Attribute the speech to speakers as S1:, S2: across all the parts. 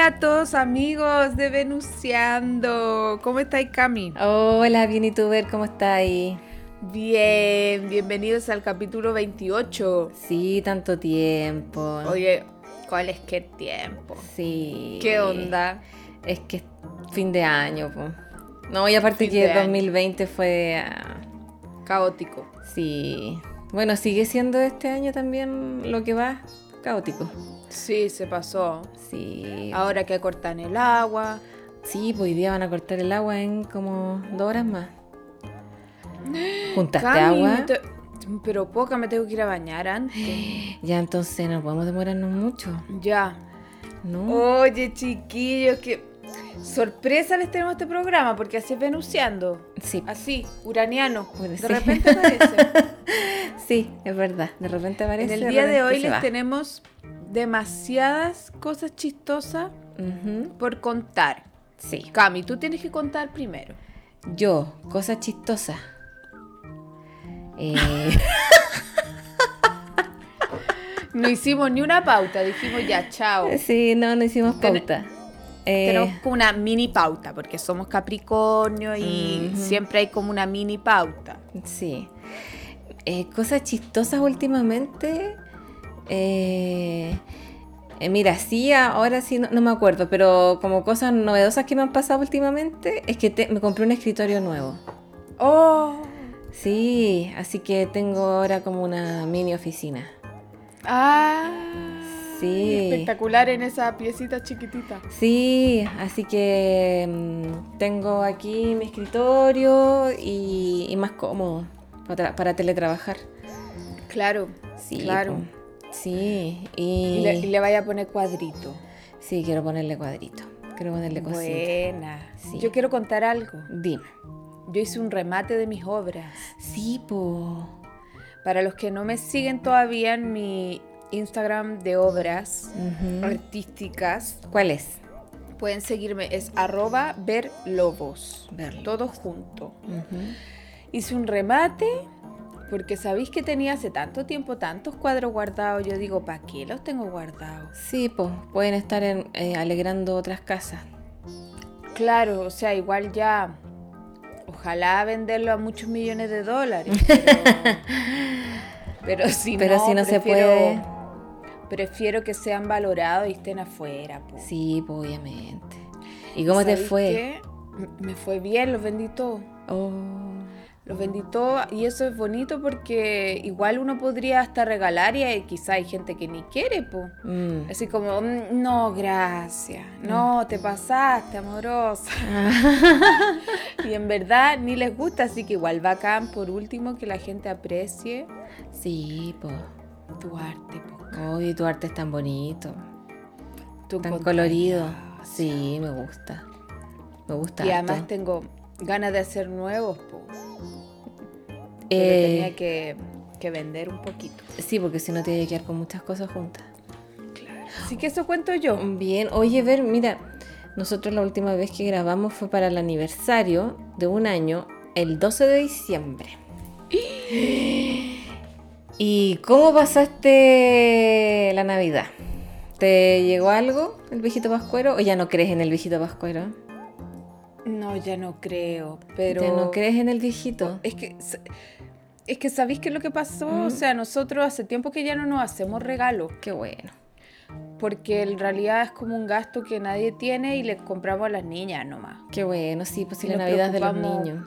S1: Hola a todos amigos de Venuseando. ¿Cómo estáis, Cami?
S2: Hola, bien y tú, ver cómo estáis.
S1: Bien, bienvenidos al capítulo 28.
S2: Sí, tanto tiempo.
S1: Oye, ¿cuál es qué tiempo?
S2: Sí.
S1: ¿Qué onda?
S2: Es que es fin de año, po. No, y aparte
S1: Fin
S2: que
S1: de año.
S2: 2020 fue... ah,
S1: Caótico.
S2: sí. Bueno, sigue siendo este año también lo que va caótico.
S1: Sí, se pasó.
S2: Sí.
S1: Ahora que cortan el agua.
S2: Sí, pues hoy día van a cortar el agua en como dos horas más. ¿Juntaste
S1: Cami,
S2: agua?
S1: te- Pero poca, me tengo que ir a bañar antes.
S2: Ya entonces no podemos demorarnos mucho,
S1: ya.
S2: ¿no?
S1: Oye, chiquillos, que sorpresa les tenemos este programa, porque así es Venuseando.
S2: Sí,
S1: Así, uraniano.
S2: Bueno,
S1: De
S2: sí.
S1: repente aparece.
S2: sí, es verdad. De repente aparece.
S1: En el día de hoy les
S2: va.
S1: tenemos demasiadas cosas chistosas por contar.
S2: Sí.
S1: Cami, tú tienes que contar primero.
S2: Yo, cosas chistosas. Eh,
S1: No hicimos ni una pauta, dijimos ya, chao.
S2: sí, no, no hicimos
S1: Ten-
S2: pauta. Eh,
S1: Tenemos como una mini pauta, porque somos Capricornio y siempre hay como una mini pauta.
S2: Sí. Eh, cosas chistosas últimamente. eh, eh, mira, sí, ahora sí no, no me acuerdo, pero como cosas novedosas que me han pasado últimamente es que te- me compré un escritorio nuevo.
S1: ¡Oh!
S2: Sí, así que tengo ahora como una mini oficina.
S1: ¡Ah!
S2: Sí.
S1: Espectacular en esa piecita chiquitita.
S2: Sí, así que mm, tengo aquí mi escritorio y, y más cómodo para, para teletrabajar.
S1: Claro,
S2: Sí,
S1: claro.
S2: Sí, y,
S1: Y le, y le vaya a poner cuadrito.
S2: sí, quiero ponerle cuadrito. Quiero ponerle cositas.
S1: Buena.
S2: Sí.
S1: Yo quiero contar algo.
S2: Dime.
S1: Yo hice un remate de mis obras.
S2: Sí, po.
S1: Para los que no me siguen todavía en mi Instagram de obras artísticas,
S2: ¿Cuál es?
S1: pueden seguirme. Es arroba verlobos.
S2: Verlo.
S1: Todo junto. Hice un remate porque sabéis que tenía hace tanto tiempo tantos cuadros guardados. Yo digo, ¿para qué los tengo guardados?
S2: Sí, pues pueden estar en- eh, alegrando otras casas.
S1: Claro, o sea, igual ya. Ojalá venderlo a muchos millones de dólares. Pero, pero si
S2: Pero
S1: no,
S2: si no se puede.
S1: Prefiero que sean valorados y estén afuera. po.
S2: Sí, pues obviamente. ¿Y cómo te
S1: ¿Sabéis
S2: fue?
S1: qué? Me fue bien, los vendí todos.
S2: Oh.
S1: Los vendí todos y eso es bonito porque igual uno podría hasta regalar y quizá hay gente que ni quiere, po.
S2: Mm.
S1: Así como, "Mm, no, gracias. No, te pasaste, amorosa. y en verdad ni les gusta, así que igual bacán, por último, que la gente aprecie
S2: Sí, pues.
S1: tu arte, po.
S2: Oye, tu arte es tan bonito,
S1: Tu
S2: tan colorido. Sí, me gusta. Me gusta.
S1: Y además tengo ganas de hacer nuevos, po. Pero
S2: Eh,
S1: tenía que, que vender un poquito.
S2: Sí, porque si no te voy a quedar con muchas cosas juntas.
S1: Así que eso cuento yo.
S2: Bien, oye, ver, mira, nosotros la última vez que grabamos fue para el aniversario de un año, el 12 de diciembre. ¿Y cómo pasaste la Navidad? ¿Te llegó algo el viejito pascuero o ya no crees en el viejito pascuero?
S1: No, ya no creo, pero...
S2: ¿Ya no crees en el viejito?
S1: Es que, es que ¿sabéis qué es lo que pasó? O sea, nosotros hace tiempo que ya no nos hacemos regalos,
S2: Qué bueno.
S1: porque en realidad es como un gasto que nadie tiene y les compramos a las niñas nomás.
S2: Qué bueno, sí, pues si la Navidad es de los niños.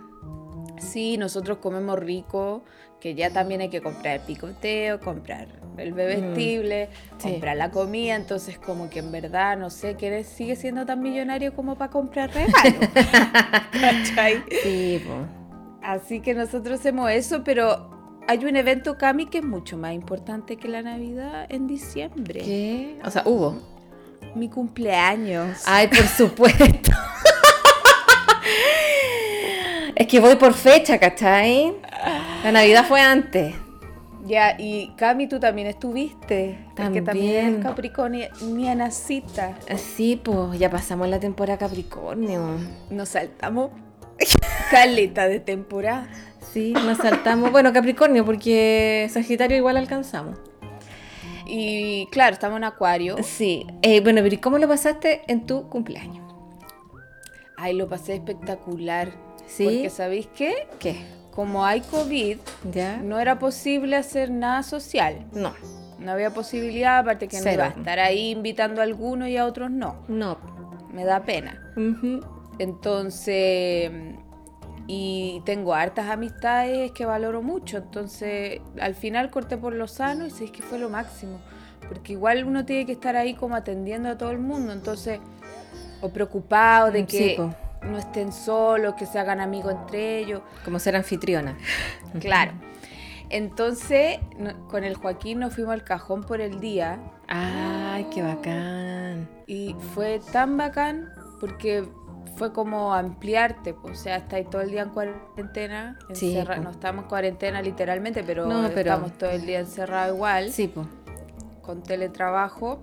S1: Sí, nosotros comemos rico, que ya también hay que comprar el picoteo, comprar el bebestible,
S2: Mm, sí.
S1: comprar la comida, entonces como que en verdad, no sé, que sigue siendo tan millonario como para comprar regalos. ¿Cachai?
S2: Sí, pues.
S1: Así que nosotros hacemos eso, pero hay un evento, Cami, que es mucho más importante que la Navidad en diciembre.
S2: ¿Qué? O sea, hubo.
S1: Mi cumpleaños.
S2: Ay, por supuesto. es que voy por fecha, ¿cachai? La Navidad fue antes.
S1: Ya, y Cami, tú también estuviste. Porque también
S2: También.
S1: eres capricornianacita.
S2: Sí, pues ya pasamos la temporada Capricornio.
S1: Nos saltamos caleta de temporada.
S2: Sí, nos saltamos. Bueno, Capricornio, porque Sagitario igual alcanzamos.
S1: Y claro, estamos en Acuario.
S2: Sí. Eh, bueno, pero ¿y cómo lo pasaste en tu cumpleaños?
S1: Ay, lo pasé espectacular.
S2: ¿Sí?
S1: Porque ¿sabéis qué?
S2: ¿Qué?
S1: Como hay COVID,
S2: ¿Ya?
S1: no era posible hacer nada social.
S2: No.
S1: No había posibilidad, aparte que no
S2: Cero.
S1: iba a estar ahí invitando a algunos y a otros no.
S2: No.
S1: Me da pena. Entonces, y tengo hartas amistades que valoro mucho. Entonces, al final corté por lo sano y sé que fue lo máximo. Porque igual uno tiene que estar ahí como atendiendo a todo el mundo. Entonces, o preocupado de
S2: Sí,
S1: que. No estén solos, que se hagan amigos entre ellos.
S2: Como ser anfitriona.
S1: Claro. Entonces, no- con el Joaquín nos fuimos al cajón por el día
S2: Ay, qué bacán.
S1: y fue tan bacán porque fue como ampliarte, pues, o sea, estáis todo el día en cuarentena,
S2: Sí,
S1: no estamos en cuarentena literalmente, pero,
S2: No, pero-
S1: estamos todo el día encerrados igual,
S2: Sí, pues.
S1: con teletrabajo.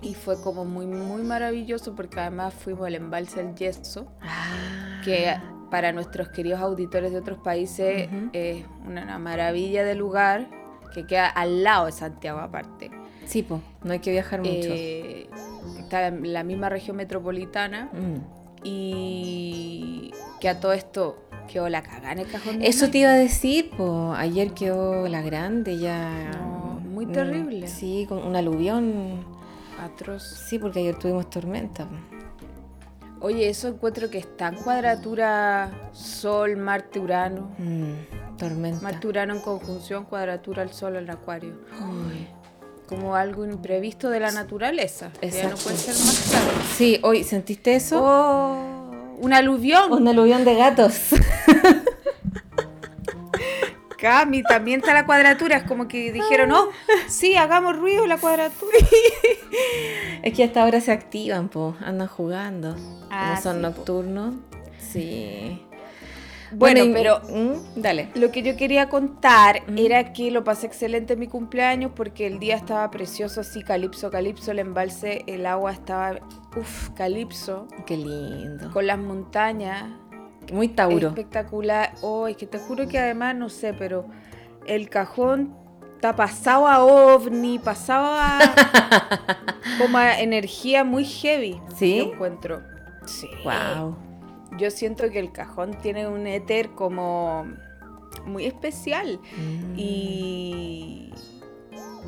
S1: Y fue como muy, muy maravilloso porque además fuimos al embalse del yeso,
S2: Ah.
S1: que para nuestros queridos auditores de otros países
S2: Ujú.
S1: es una, una maravilla de lugar que queda al lado de Santiago aparte.
S2: Sí, pues. No hay que viajar mucho.
S1: Eh, está en la misma región metropolitana
S2: Mm.
S1: y que a todo esto quedó la cagada en el cajón. de
S2: Eso te iba a decir, pues. Ayer quedó la grande ya.
S1: No, muy
S2: Mm,
S1: terrible.
S2: Sí, con un aluvión.
S1: Atroz.
S2: Sí, porque ayer tuvimos tormenta.
S1: Oye, eso encuentro que está cuadratura Sol, Marte, Urano.
S2: Mm, tormenta.
S1: Marte, Urano en conjunción, cuadratura al Sol en Acuario.
S2: Uy.
S1: Como algo imprevisto de la naturaleza. Ya no
S2: Exacto.
S1: puede ser más claro.
S2: Sí, hoy, ¿sentiste eso?
S1: ¡Oh! ¡Un aluvión!
S2: Un aluvión de gatos.
S1: Cami, también está la cuadratura. Es como que dijeron, no, sí, hagamos ruido la cuadratura.
S2: es que hasta ahora se activan, po. Andan jugando.
S1: Ah,
S2: Como son
S1: sí, po.
S2: nocturnos. Sí.
S1: Bueno, pero
S2: ¿Mm? Dale.
S1: lo que yo quería contar
S2: Ujú.
S1: era que lo pasé excelente en mi cumpleaños porque el día estaba precioso, así, calipso, calipso, el embalse, el agua estaba, uff, calipso,
S2: Qué lindo.
S1: con las montañas,
S2: Muy Tauro.
S1: espectacular. Oh, es que te juro que además, no sé, pero el cajón está pasado a ovni, pasado a como a energía muy heavy.
S2: ¿Sí?
S1: Yo encuentro. Sí.
S2: Wow.
S1: Yo siento que el cajón tiene un éter como muy especial.
S2: Mm.
S1: Y,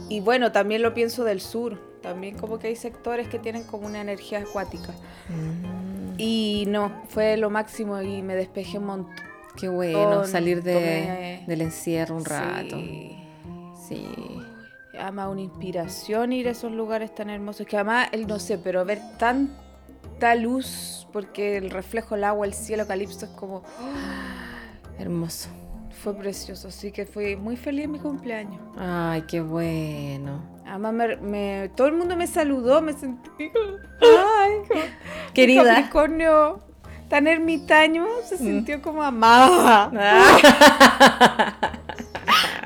S1: y bueno, también lo pienso del sur. También como que hay sectores que tienen como una energía acuática.
S2: Mm.
S1: Y no, fue lo máximo y me despejé un montón.
S2: Qué bueno
S1: Con-
S2: salir de,
S1: tomé-
S2: del encierro un rato.
S1: Sí.
S2: Sí.
S1: Además, una inspiración ir a esos lugares tan hermosos. Que además, el no sé, pero ver tanta luz, porque el reflejo, el agua, el cielo, calipso es como.
S2: Hermoso.
S1: Fue precioso. Así que fui muy feliz en mi cumpleaños.
S2: Ay, qué bueno.
S1: Además, me, me- todo el mundo me saludó, me sentí. ¡Ay! como-
S2: Querida.
S1: Capricornio tan ermitaño
S2: Mm.
S1: se sintió como amada.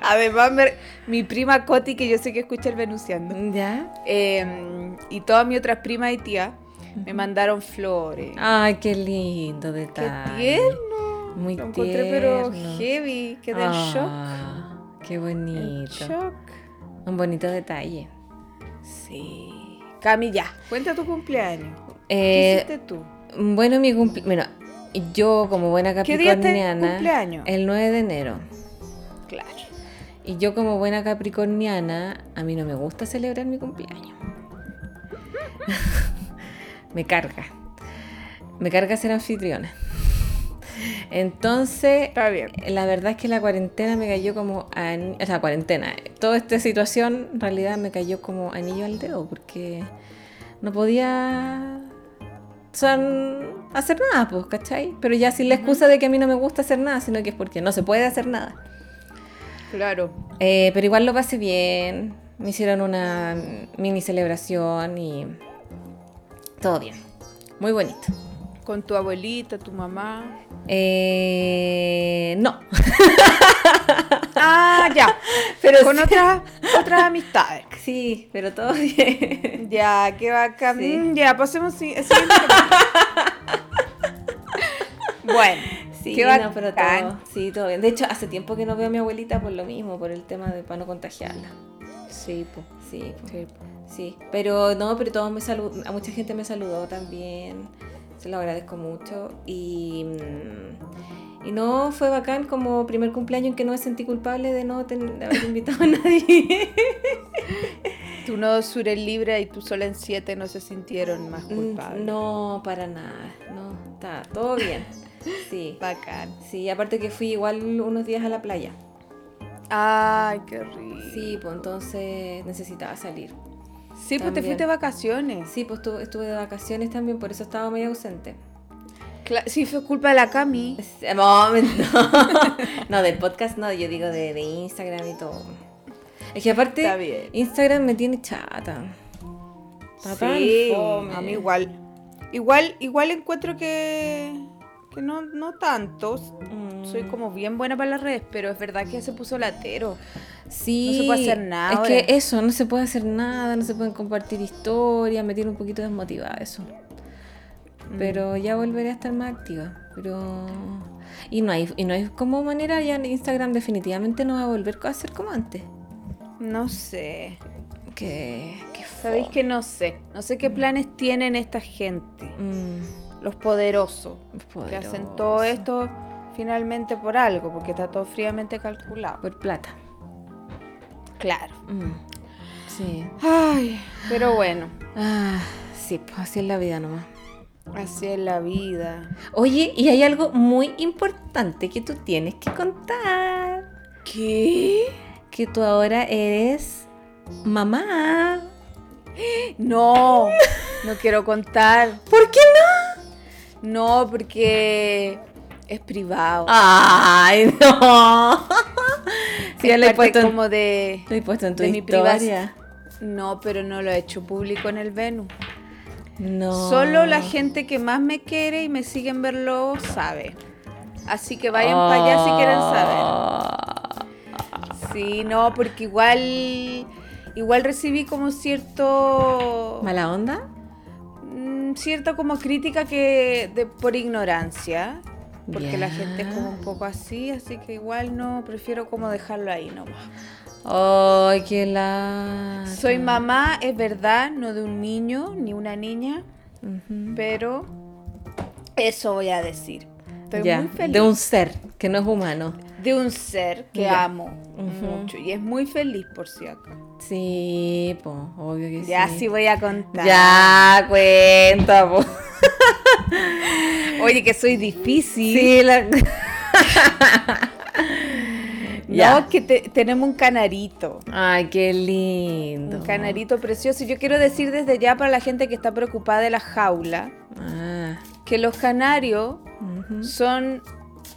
S1: Además, me- mi prima Coti, que yo sé que escucha el Venusiando,
S2: ¿Ya?
S1: eh, y todas mis otras primas y tías me mandaron flores.
S2: Ay, qué lindo
S1: ¡Qué
S2: detalle.
S1: tierno!
S2: Muy
S1: Lo encontré, pero
S2: tierno.
S1: heavy. Quedé en shock.
S2: Ah, Qué
S1: En
S2: bonito.
S1: shock.
S2: Un bonito detalle.
S1: Sí. Cami, ya. Cuenta tu cumpleaños. ¿Qué
S2: Eh,
S1: hiciste tú?
S2: bueno, mi cumpleaños. Bueno, yo como buena
S1: ¿Qué día es tu
S2: capricorniana.
S1: cumpleaños?
S2: El 9 de enero.
S1: Claro.
S2: Y yo como buena capricorniana, a mí no me gusta celebrar mi cumpleaños. me carga. Me carga ser anfitriona. Entonces,
S1: Está bien.
S2: la verdad es que la cuarentena me cayó como a, o sea, cuarentena, toda esta situación en realidad me cayó como anillo al dedo porque no podía hacer nada, pues, ¿cachai? Pero ya sin la excusa de que a mí no me gusta hacer nada, sino que es porque no se puede hacer nada.
S1: Claro.
S2: Eh, pero igual lo pasé bien. Me hicieron una mini celebración y todo bien. Muy bonito.
S1: Con tu abuelita, tu mamá.
S2: Eh, no.
S1: Ah, ya.
S2: Pero
S1: Con
S2: sí.
S1: otras, otras amistades.
S2: Sí, pero todo bien.
S1: Ya, qué bacán.
S2: Sí.
S1: Mm, Ya, pasemos si-. Bueno,
S2: Sí,
S1: qué
S2: no, pero todo, sí, todo bien. De hecho, hace tiempo que no veo a mi abuelita por lo mismo, por el tema de para no contagiarla.
S1: Sí,
S2: pues,
S1: Sí.
S2: sí. Pero no, pero todos me salud, a mucha gente me saludó también. Se lo agradezco mucho. Y, mm, y no, fue bacán como primer cumpleaños en que no me sentí culpable de no ten- de haber invitado a nadie.
S1: Tú no Sures libre y tú sola en siete no se sintieron más culpables.
S2: Mm, No, para nada. No, está todo bien. Sí.
S1: Bacán.
S2: Sí, aparte que fui igual unos días a la playa.
S1: Ay, qué rico.
S2: Sí, pues entonces necesitaba salir.
S1: Sí, pues te fuiste de vacaciones.
S2: Sí, pues estuve, estuve de vacaciones también, por eso estaba medio ausente.
S1: Sí, fue culpa de la Cami.
S2: No, no. no, del podcast no, yo digo de, de Instagram y todo. Es que aparte. Instagram me tiene chata. Está tan
S1: Sí,
S2: fome.
S1: a mí igual. Igual, igual encuentro que, que no, no tanto.
S2: Mm.
S1: Soy como bien buena para las redes, pero es verdad que se puso latero.
S2: Sí,
S1: no se puede hacer nada
S2: Es
S1: ahora.
S2: que eso, no se puede hacer nada, no se pueden compartir historias, me tiene un poquito desmotivada eso.
S1: Mm.
S2: Pero ya volveré a estar más activa. Pero. Y no hay, y no hay como manera, ya en Instagram definitivamente no va a volver a ser como antes.
S1: No sé.
S2: Que. que
S1: Sabéis que no sé. No sé qué planes tienen esta gente.
S2: Mm,
S1: Los poderosos. Que hacen todo esto finalmente por algo, porque está todo fríamente calculado.
S2: Por plata.
S1: Claro.
S2: Mm, Sí.
S1: Ay, pero bueno,
S2: Ah, sí, pues así es la vida nomás.
S1: así es la vida.
S2: Oye, y hay algo muy importante que tú tienes que contar.
S1: ¿Qué?
S2: Que tú ahora eres mamá.
S1: No, no quiero contar.
S2: ¿Por qué no?
S1: No, porque es privado.
S2: Ay, no. Sí, ya lo he puesto en,
S1: como de...
S2: lo he puesto en tu
S1: de mi
S2: historia.
S1: No, pero no lo he hecho público en el Venus.
S2: No.
S1: Solo la gente que más me quiere y me sigue en verlo sabe. Así que vayan para allá si quieren saber.
S2: saber.
S1: Sí, no, porque igual igual recibí como cierto
S2: ¿Mala onda?
S1: Cierta como crítica que de, por ignorancia, porque la gente es como un poco así, así que igual no prefiero como dejarlo ahí nomás.
S2: Ay, qué la.
S1: Soy mamá, es verdad, no de un niño ni una niña, pero eso voy a decir. Estoy muy feliz
S2: de un ser que no es humano.
S1: de un ser que
S2: Ya.
S1: amo mucho y es muy feliz por si acá.
S2: Sí, pues, obvio que
S1: Ya
S2: sí.
S1: sí voy a contar.
S2: Ya, cuenta, po.
S1: Oye, que soy difícil.
S2: Sí, la...
S1: No,
S2: Ya.
S1: que te- tenemos un canarito.
S2: Ay, qué lindo.
S1: Un canarito precioso. Y Yo quiero decir desde ya para la gente que está preocupada de la jaula,
S2: Ah,
S1: que los canarios son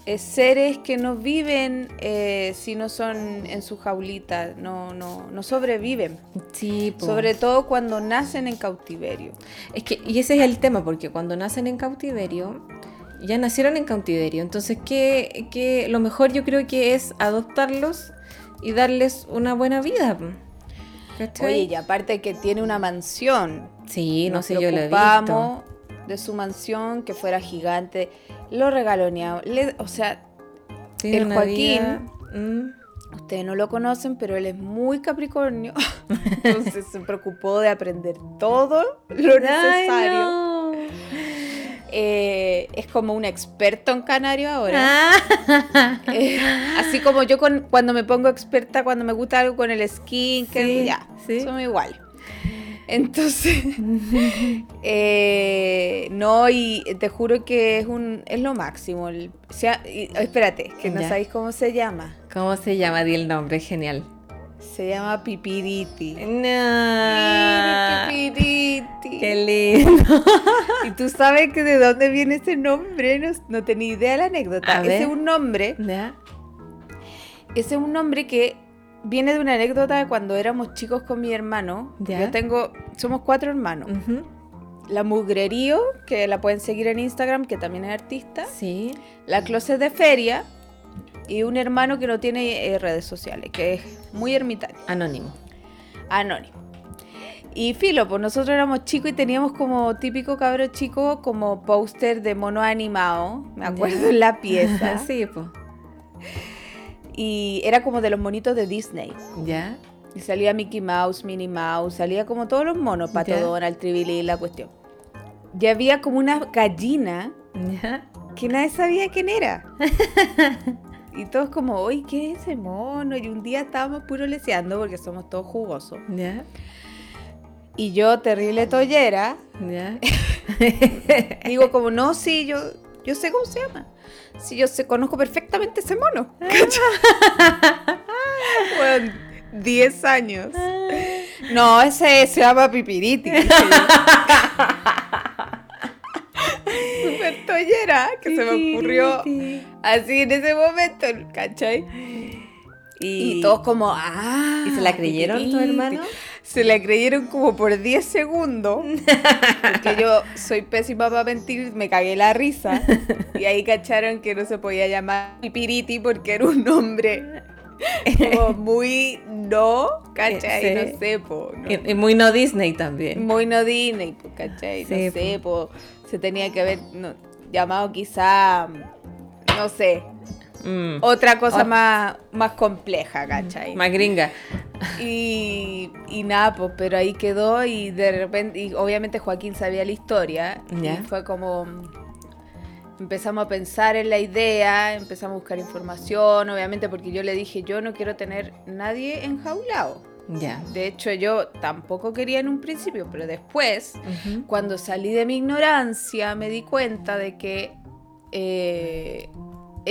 S1: eh, seres que no viven eh, si no son en su jaulita, no, no, no sobreviven.
S2: Sí, po.
S1: Sobre todo cuando nacen en cautiverio.
S2: Es que, y ese es el tema, porque cuando nacen en cautiverio, ya nacieron en cautiverio. Entonces, ¿qué, qué- lo mejor yo creo que es adoptarlos y darles una buena vida. ¿Cachai?
S1: Oye, y aparte que tiene una mansión.
S2: Sí, no sé, yo lo he visto.
S1: De su mansión, que fuera gigante. Lo regaloneamos. Le- o sea,
S2: Tiene
S1: el Joaquín-
S2: Mm.
S1: Ustedes no lo conocen, pero él es muy Capricornio. Entonces se preocupó de aprender todo lo necesario.
S2: no.
S1: Eh, es como un experto en canario ahora.
S2: Ah.
S1: Eh, así como yo con, cuando me pongo experta, cuando me gusta algo con el skin, que ya,
S2: sí.
S1: iguales. Entonces, eh, no, y te juro que es un es lo máximo. El- sea- y- espérate, que no
S2: Ya.
S1: sabéis cómo se llama.
S2: ¿Cómo se llama? Di el nombre, genial.
S1: Se llama Pipiriti.
S2: No.
S1: Pipiriti.
S2: Qué lindo.
S1: Y tú sabes que de dónde viene ese nombre, no, no tenía idea de la anécdota.
S2: A
S1: Ese
S2: ver.
S1: es un nombre
S2: ¿Ya?
S1: Ese es un nombre que viene de una anécdota de cuando éramos chicos con mi hermano.
S2: Ya.
S1: Yo tengo, somos cuatro hermanos. La Mugrerío, que la pueden seguir en Instagram, que también es artista.
S2: Sí.
S1: La Closet de Feria. Y un hermano que no tiene eh, redes sociales, que es muy ermitaño,
S2: Anónimo.
S1: anónimo. Y filo, pues nosotros éramos chicos y teníamos como típico cabro chico, como póster de mono animado, me acuerdo en la pieza.
S2: sí, pues.
S1: Y era como de los monitos de Disney.
S2: Ya.
S1: Y salía Mickey Mouse, Minnie Mouse, salía como todos los monos, Pato
S2: Ya.
S1: Donald, Tribilín, la cuestión. Y había como una gallina
S2: Ya.
S1: que nadie sabía quién era. y todos como, oye, ¿qué es ese mono? Y un día estábamos puro leseando porque somos todos jugosos.
S2: Ya.
S1: Y yo, terrible tollera,
S2: Ya.
S1: digo como, no, sí, yo, yo sé cómo se llama. Sí, yo sé, conozco perfectamente ese mono. bueno, 10 años. No, ese se llama Pipiriti. Súper tollera que se me ocurrió así en ese momento, ¿cachai? Y,
S2: Y,
S1: todos como, ah.
S2: ¿Y se la creyeron tu
S1: Pipiriti".
S2: hermano?
S1: Se la creyeron como por 10 segundos. Porque yo soy pésima para mentir, me cagué la risa. Y ahí cacharon que no se podía llamar Pipiriti porque era un nombre como muy no, ¿cachai?
S2: Sí.
S1: No sé, po. no.
S2: Y, y muy no Disney también.
S1: Muy no Disney, pues, ¿cachai?
S2: Sí,
S1: no sé, po. Se tenía que haber no, llamado quizá, no sé,
S2: Mm,
S1: otra cosa
S2: Ot-
S1: más, más compleja, ¿cachai?
S2: Más gringa.
S1: Y, y nada, pues, pero ahí quedó y de repente, y obviamente Joaquín sabía la historia.
S2: Ya.
S1: Y fue como, empezamos a pensar en la idea, empezamos a buscar información, obviamente porque yo le dije, yo no quiero tener nadie enjaulado.
S2: Ya.
S1: De hecho, yo tampoco quería en un principio, pero después, cuando salí de mi ignorancia, me di cuenta de que eh,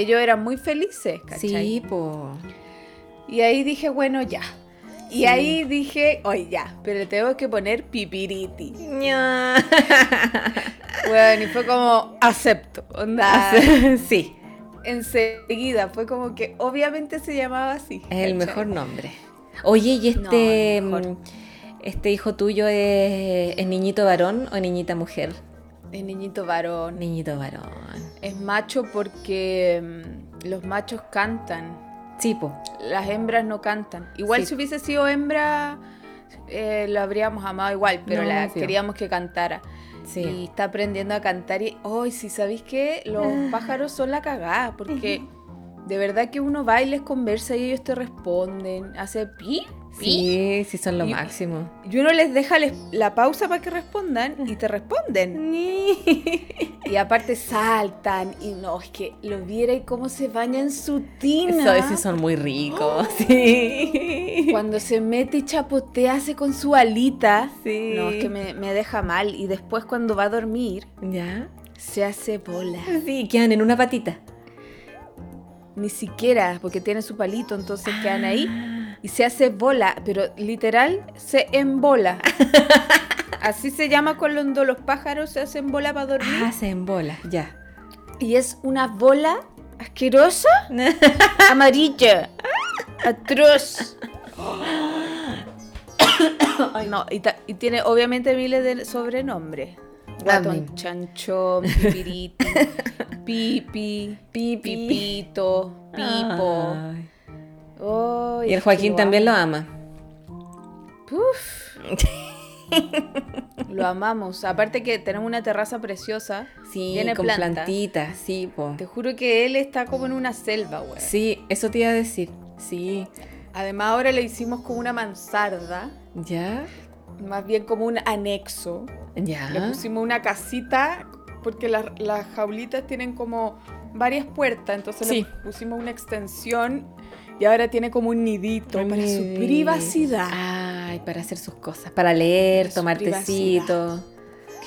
S1: ellos eran muy felices, ¿cachai?
S2: Sí, po.
S1: Y ahí dije, bueno, ya. Y
S2: Sí.
S1: ahí dije, oye, ya, pero le tengo que poner pipiriti. Bueno, y fue como, acepto. Onda,
S2: sí,
S1: enseguida, fue como que obviamente se llamaba así.
S2: es el mejor nombre. Oye, ¿y este, este hijo tuyo es, es niñito varón o niñita mujer?
S1: Es niñito varón.
S2: Niñito varón.
S1: Es macho porque mm, los machos cantan.
S2: Sí, po.
S1: Las hembras no cantan. Igual
S2: Sí.
S1: si hubiese sido hembra, eh, la habríamos amado igual, pero
S2: No,
S1: la
S2: obvio.
S1: queríamos que cantara.
S2: Sí.
S1: Y está aprendiendo a cantar y, hoy si sabéis que los
S2: Ah.
S1: pájaros son la cagada, porque de verdad que uno va y les conversa y ellos te responden, hace pi,
S2: Sí, sí, son lo
S1: Y-
S2: máximo.
S1: y uno les deja les- la pausa para que respondan y te responden. Y aparte saltan y no, es que lo viera y cómo se baña en su tina.
S2: Eso, esos son muy ricos, sí.
S1: Cuando se mete y chapotea hace con su alita.
S2: Sí.
S1: No, es que me, me deja mal. Y después cuando va a dormir,
S2: ¿Ya?
S1: se hace bola.
S2: Sí, quedan en una patita.
S1: Ni siquiera, porque tiene su palito, entonces quedan ahí. Y se hace bola, pero literal se embola. Así se llama cuando los pájaros se hacen bola para dormir.
S2: Ah, se embola, ya.
S1: Y es una bola asquerosa, amarilla, atroz. No, y, tiene obviamente miles de sobrenombres. Guatón,
S2: Mami.
S1: chanchón, pipiriti, pipi,
S2: Pipi.
S1: pipito, pipo.
S2: Ay. Y el Joaquín también lo ama.
S1: Uf, lo amamos. Aparte que tenemos una terraza preciosa.
S2: Sí,
S1: Tiene
S2: con
S1: planta.
S2: plantitas, sí, po.
S1: Te juro que él está como en una selva, güey.
S2: Sí, eso te iba a decir. Sí.
S1: Además ahora le hicimos como una mansarda,
S2: ¿Ya?
S1: más bien como un anexo.
S2: ¿Ya?
S1: Le pusimos una casita porque las, las jaulitas tienen como varias puertas, entonces
S2: Sí.
S1: le pusimos una extensión y ahora tiene como un nidito para su privacidad.
S2: Ay, para hacer sus cosas. Para leer,
S1: Para
S2: tomar tecito.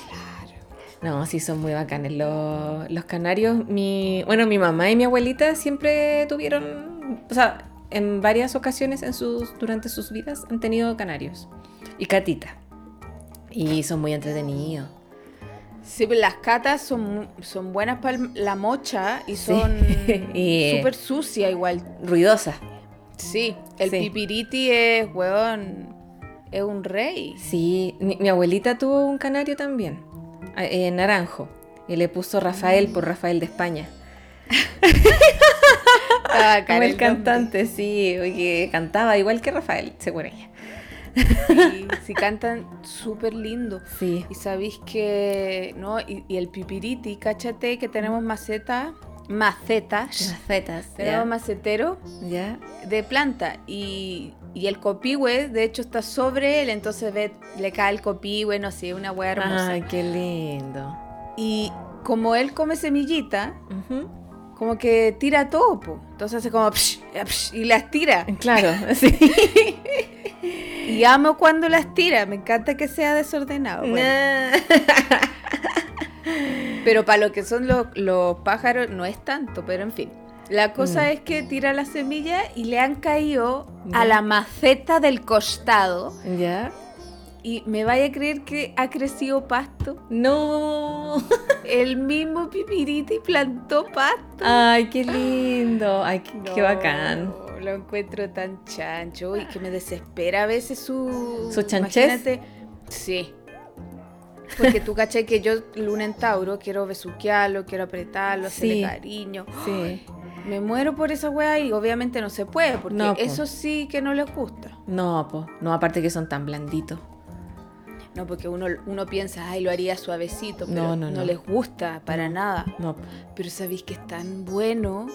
S1: Claro.
S2: No, sí, son muy bacanes los, los canarios. Mi, bueno, mi mamá y mi abuelita siempre tuvieron, o sea, en varias ocasiones en sus, durante sus vidas han tenido canarios. Y catita. Y son muy entretenidos.
S1: Sí, pero las catas son, son buenas para la mocha y
S2: Sí.
S1: son
S2: Y-
S1: súper sucias igual.
S2: Ruidosas.
S1: Sí, el
S2: Sí.
S1: pipiriti es, weón, es un rey.
S2: Sí, mi, mi abuelita tuvo un canario también, eh, naranjo, y le puso Rafael por Rafael de España.
S1: Estaba
S2: Como el cantante, sí, oye, cantaba igual que Rafael, según ella.
S1: Sí, sí cantan súper lindo.
S2: Sí.
S1: Y sabéis que, ¿no? Y, y el pipiriti, cáchate que tenemos maceta, macetas,
S2: fetas,
S1: tenemos
S2: ya.
S1: macetero
S2: ¿Ya?
S1: de planta y, y el copihue, de hecho, está sobre él, entonces ve, le cae el copihue, no sé, una hueá hermosa.
S2: Ay, qué lindo.
S1: Y como él come semillita,
S2: Ujú.
S1: Como que tira todo, po. entonces hace como psh, psh, y las tira.
S2: Claro, sí.
S1: Y amo cuando las tira, me encanta que sea desordenado. bueno. Pero para lo que son los, los pájaros no es tanto, pero en fin. La cosa
S2: Mm.
S1: es que tira la semilla y le han caído a la maceta del costado.
S2: ¿Ya?
S1: Y me vaya a creer que ha crecido pasto.
S2: No.
S1: El mismo pipiriti plantó pasto.
S2: Ay, qué lindo. Ay, qué, qué
S1: No,
S2: bacán.
S1: Lo encuentro tan chancho y que me desespera a veces su...
S2: ¿Su chanchez?
S1: Imagínate- Sí. Porque tú caché que yo, luna en Tauro, quiero besuquearlo, quiero apretarlo, hacerle cariño.
S2: Sí.
S1: Me muero por esa weá y obviamente no se puede, porque
S2: No, po.
S1: eso sí que no les gusta.
S2: No, po. No, aparte que son tan blanditos.
S1: No, porque uno, uno piensa, ay, lo haría suavecito, pero
S2: No,
S1: no,
S2: no, no.
S1: les gusta para nada.
S2: No.
S1: Pero sabéis que es tan bueno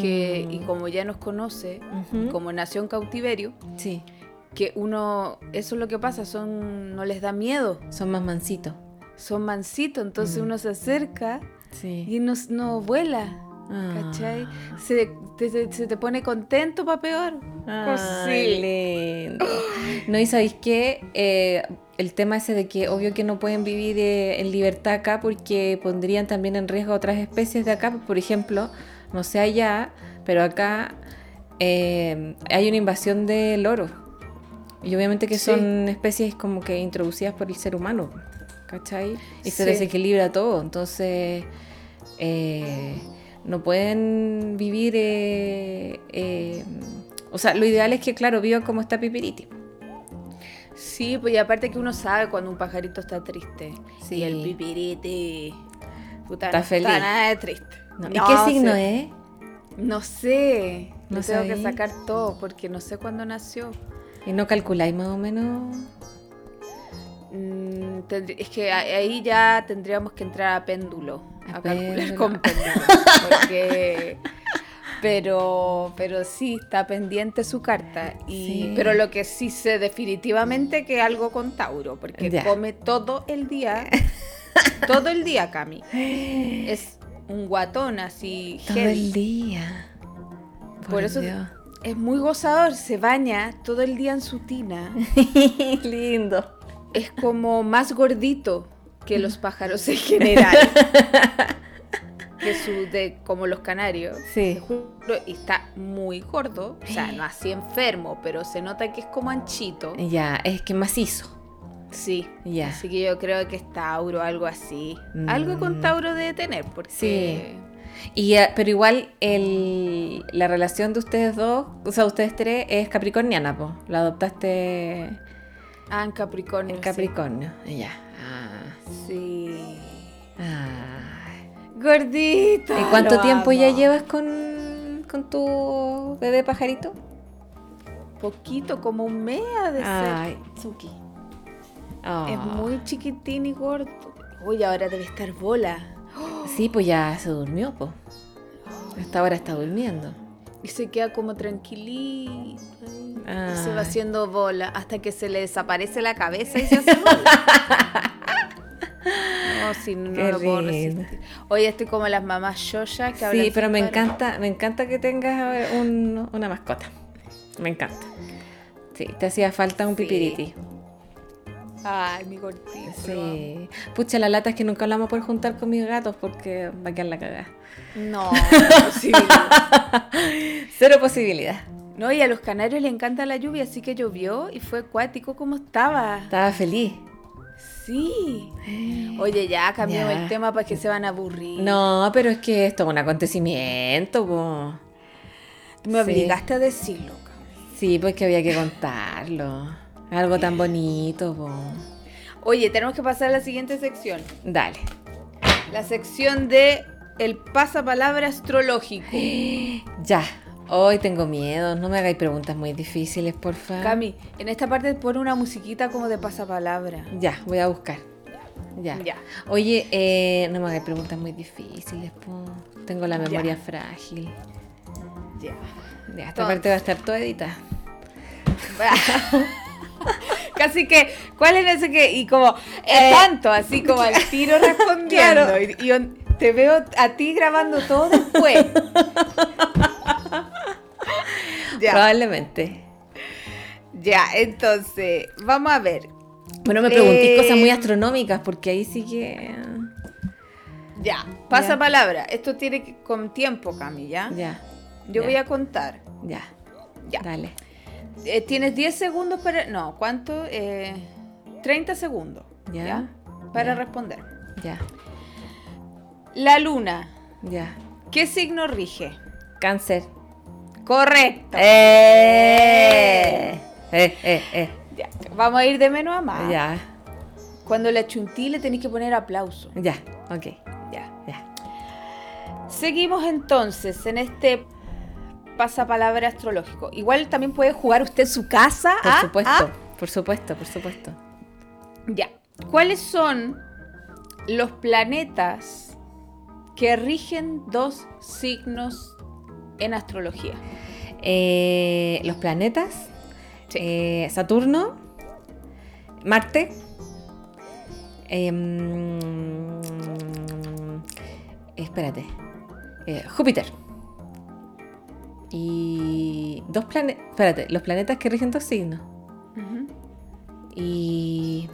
S1: que, y
S2: Mm.
S1: como ya nos conoce, como nació en cautiverio,
S2: Sí,
S1: que uno, eso es lo que pasa, son, no les da miedo,
S2: son más mansitos.
S1: son mansitos, entonces
S2: Mm.
S1: uno se acerca
S2: Sí.
S1: y no, no vuela,
S2: Ah.
S1: ¿cachai? Se te, se- se te pone contento para peor.
S2: Ay, lindo. No, y sabéis qué? Eh, el tema ese de que obvio que no pueden vivir eh, en libertad acá porque pondrían también en riesgo otras especies de acá. Por ejemplo, no sé allá, pero acá eh, hay una invasión de loros. Y obviamente que
S1: Sí.
S2: son especies como que introducidas por el ser humano. ¿Cachai? Y se desequilibra todo. Entonces, eh, no pueden vivir. eh, eh, o sea, lo ideal es que, claro, vivan como está Pipiriti.
S1: Sí, pues y aparte que uno sabe cuando un pajarito está triste.
S2: Sí.
S1: Y el pipiriti puta,
S2: Está
S1: no
S2: feliz.
S1: Está nada de triste.
S2: No, ¿Y
S1: No
S2: qué signo
S1: sé.
S2: es?
S1: No sé.
S2: No
S1: tengo que sacar todo porque no sé cuándo nació.
S2: ¿Y no calculáis más o menos?
S1: Mm, es que ahí ya tendríamos que entrar a péndulo.
S2: A
S1: A, calcular con péndulo. Porque. Pero, pero sí, está pendiente su carta. Y,
S2: Sí.
S1: Pero lo que sí sé definitivamente que algo con Tauro, porque
S2: Ya.
S1: come todo el día. todo el día, Cami. Es un guatón así.
S2: Todo
S1: heavy.
S2: el día.
S1: Por eso-
S2: Dios.
S1: Es muy gozador, se baña todo el día en su tina.
S2: Lindo.
S1: Es como más gordito que los pájaros en general. Que su de como los canarios.
S2: Sí.
S1: Y está muy gordo, o sea, no así enfermo, pero se nota que es como anchito.
S2: Ya, es que macizo.
S1: Sí.
S2: Ya.
S1: Así que yo creo que es Tauro, algo así. Algo con
S2: Mm.
S1: Tauro debe tener, porque
S2: Sí. Y, eh, pero igual el, la relación de ustedes dos, o sea, ustedes tres, es capricorniana, po. La adoptaste
S1: Ah, en Capricornio.
S2: en Capricornio. Ya. Ah.
S1: Sí.
S2: Ay.
S1: Gordito.
S2: ¿Y cuánto tiempo ya llevas con, con tu bebé pajarito?
S1: Poquito, como un mes de ser.
S2: Ay, Suki.
S1: Es muy chiquitín y gordo. Uy, ahora debe estar bola.
S2: Sí, pues ya se durmió, pues. Hasta ahora está durmiendo.
S1: Y se queda como tranquilito. Y se va haciendo bola hasta que se le desaparece la cabeza y se hace bola. No, sí, no,
S2: Qué
S1: lo puedo resistir. Hoy estoy como las mamás Shosha que hablan
S2: Sí, pero me encanta, me encanta que tengas un- una mascota. Me encanta. Sí, te hacía falta un
S1: Sí.
S2: pipiriti.
S1: Ay, mi amo.
S2: Sí. Pucha, la lata es que nunca la vamos a poder juntar con mis gatos porque va a quedar la cagada.
S1: No, imposible.
S2: Cero posibilidad.
S1: No, y a los canarios les encanta la lluvia, así que llovió y fue acuático como estaba.
S2: Estaba feliz.
S1: Sí. Oye, ya cambiamos el tema para que se van a aburrir.
S2: No, pero es que esto es un acontecimiento, po.
S1: Me
S2: Sí.
S1: obligaste a decirlo.
S2: Sí, pues que había que contarlo. Algo tan bonito, po.
S1: Oye, tenemos que pasar a la siguiente sección.
S2: Dale.
S1: La sección de el pasapalabra astrológico.
S2: Ya. Hoy tengo miedo. No me hagáis preguntas muy difíciles, por favor.
S1: Cami, en esta parte pone una musiquita como de pasapalabra.
S2: Ya, voy a buscar. Ya.
S1: Ya.
S2: Oye, eh, no me hagáis preguntas muy difíciles, po. Tengo la memoria frágil.
S1: Ya.
S2: Ya, esta parte va a estar toda editada.
S1: Casi que, ¿cuál es ese que? Y como,
S2: Eh,
S1: tanto, así como al tiro respondiendo.
S2: Claro.
S1: Y, y te veo a ti grabando todo después. ya,
S2: Probablemente.
S1: ya, entonces, vamos a ver.
S2: Bueno, me preguntéis
S1: Eh,
S2: cosas muy astronómicas porque ahí sí que.
S1: Ya, pasa palabra. Esto tiene que, con tiempo, Cami, ¿ya?
S2: Ya.
S1: Yo
S2: ya,
S1: voy a contar.
S2: Ya.
S1: Ya.
S2: Dale.
S1: Eh, tienes 10 segundos para. No, ¿cuánto? Eh, 30 segundos.
S2: Ya.
S1: ¿Ya? Para responder.
S2: Ya.
S1: La luna,
S2: Ya.
S1: ¿qué signo rige?
S2: Cáncer.
S1: Correcto.
S2: ¡Eh! Eh, eh.
S1: Ya, Vamos a ir de menos a más.
S2: Ya.
S1: Cuando la chuntí le tenéis que poner aplauso.
S2: Ya. Ok.
S1: Ya.
S2: Ya.
S1: Seguimos entonces en este pasapalabra astrológico. Igual también puede jugar usted su casa.
S2: Por
S1: ¿ah?
S2: supuesto.
S1: ¿ah?
S2: Por supuesto, por supuesto.
S1: Ya. ¿Cuáles son los planetas que rigen dos signos en astrología?
S2: Eh, los planetas.
S1: Sí.
S2: eh, Saturno. Marte. em, espérate. eh, Júpiter. Y dos planetas. Espérate, los planetas que rigen dos signos.
S1: Ujú.
S2: Y.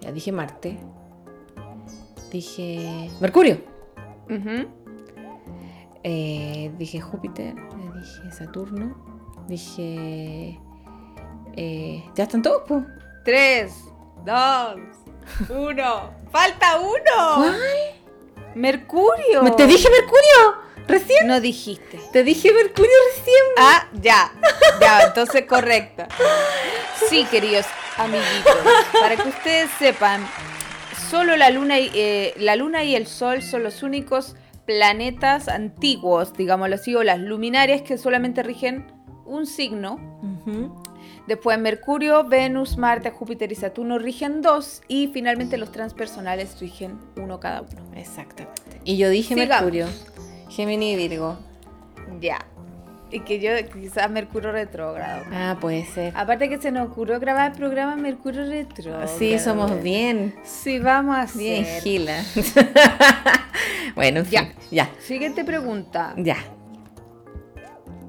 S2: Ya dije Marte. Dije. Mercurio.
S1: Ujú.
S2: Eh, dije Júpiter. Dije Saturno. Dije. eh, ya están todos, pues.
S1: Tres, dos, uno. ¡Falta uno! Mercurio.
S2: ¡Te dije Mercurio! ¡Recién!
S1: No dijiste.
S2: Te dije Mercurio recién.
S1: Ah, ya. Ya, entonces correcta. Sí, queridos amiguitos. Para que ustedes sepan, solo la luna y, eh, la luna y el sol son los únicos planetas antiguos, digámoslo así, o las luminarias que solamente rigen un signo. Después Mercurio, Venus, Marte, Júpiter y Saturno rigen dos y finalmente los transpersonales rigen uno cada uno.
S2: Exactamente. Y yo dije
S1: Sigamos.
S2: Mercurio. Gemini y Virgo.
S1: Ya. Y que yo quizás Mercurio retrógrado.
S2: Ah, puede ser.
S1: Aparte que se nos ocurrió grabar el programa Mercurio retrógrado.
S2: Sí, somos bien.
S1: Sí, vamos a
S2: Bien
S1: hacer.
S2: gila. bueno, en fin,
S1: Ya.
S2: ya.
S1: Siguiente pregunta.
S2: Ya.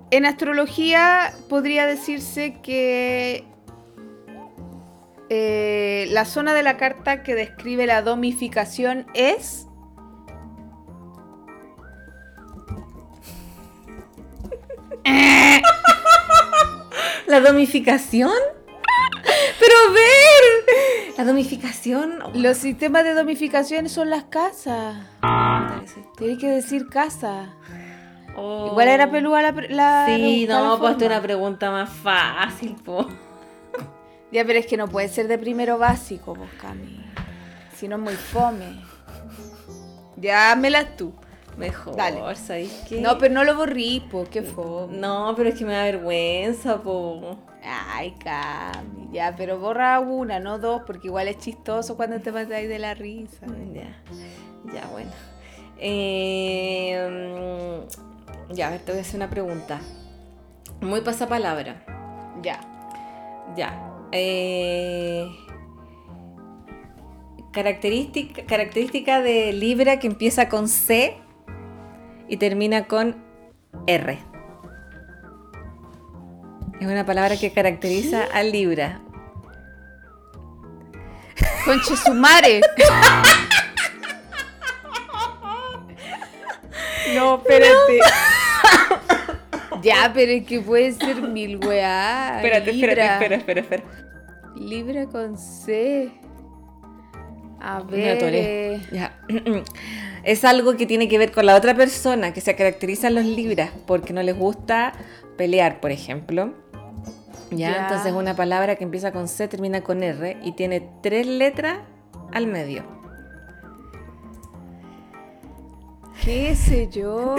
S1: En astrología podría decirse que eh, la zona de la carta que describe la domificación es...
S2: ¿La domificación? Pero ver. La domificación. oh,
S1: Los sistemas de domificación son las casas. Tienes que decir casa.
S2: oh.
S1: Igual era pelúa la... la
S2: Sí, no, pues una pregunta más fácil, po.
S1: Ya, pero es que no puede ser de primero básico, vos, Cami. Si no es muy fome. Ya, hámelas tú.
S2: Mejor,
S1: Dale.
S2: ¿sabéis qué?
S1: No, pero no lo borrí, po, qué fome.
S2: No, pero es que me da vergüenza, po.
S1: Ay, Cami, ya, pero borra una, no dos, porque igual es chistoso cuando te matáis de la risa.
S2: Ya, ya, bueno. Eh, mm, ya, a ver, te voy a hacer una pregunta. Muy pasapalabra.
S1: Ya.
S2: Ya. Eh, característica, característica de Libra que empieza con C y termina con R. Es una palabra que caracteriza a Libra.
S1: Conche su madre. no, espérate. ya, pero es que puede ser mil weá. Libra.
S2: espera, espera.
S1: Libra con C. A ver. eh,
S2: Ya. es algo que tiene que ver con la otra persona, que se caracterizan los libras porque no les gusta pelear, por ejemplo. ¿Ya?
S1: Ya.
S2: Entonces una palabra que empieza con C termina con R y tiene tres letras al medio.
S1: ¿Qué sé yo?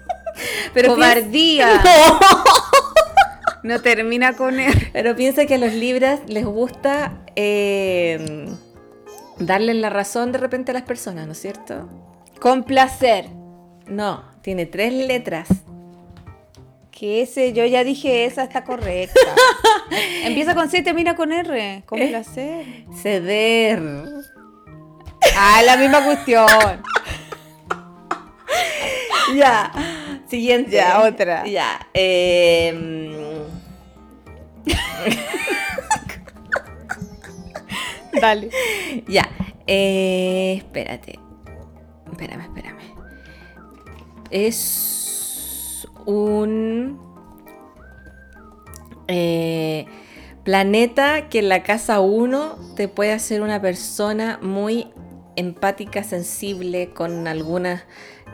S2: Pero
S1: Cobardía. No termina con R.
S2: Pero piensa que a los libras les gusta eh, darle la razón de repente a las personas, ¿no es cierto?
S1: Con placer.
S2: No, tiene tres letras.
S1: ¿Qué sé yo? Ya dije esa está correcta. Empieza con C y termina con R. Con
S2: Eh.
S1: placer.
S2: Ceder.
S1: Ah, la misma cuestión.
S2: Ya. Siguiente.
S1: Ya, otra.
S2: Ya. em,
S1: Dale.
S2: ya. eh, espérate. Espérame, espérame. Es un eh, planeta que en la casa 1 te puede hacer una persona muy empática, sensible, con algunos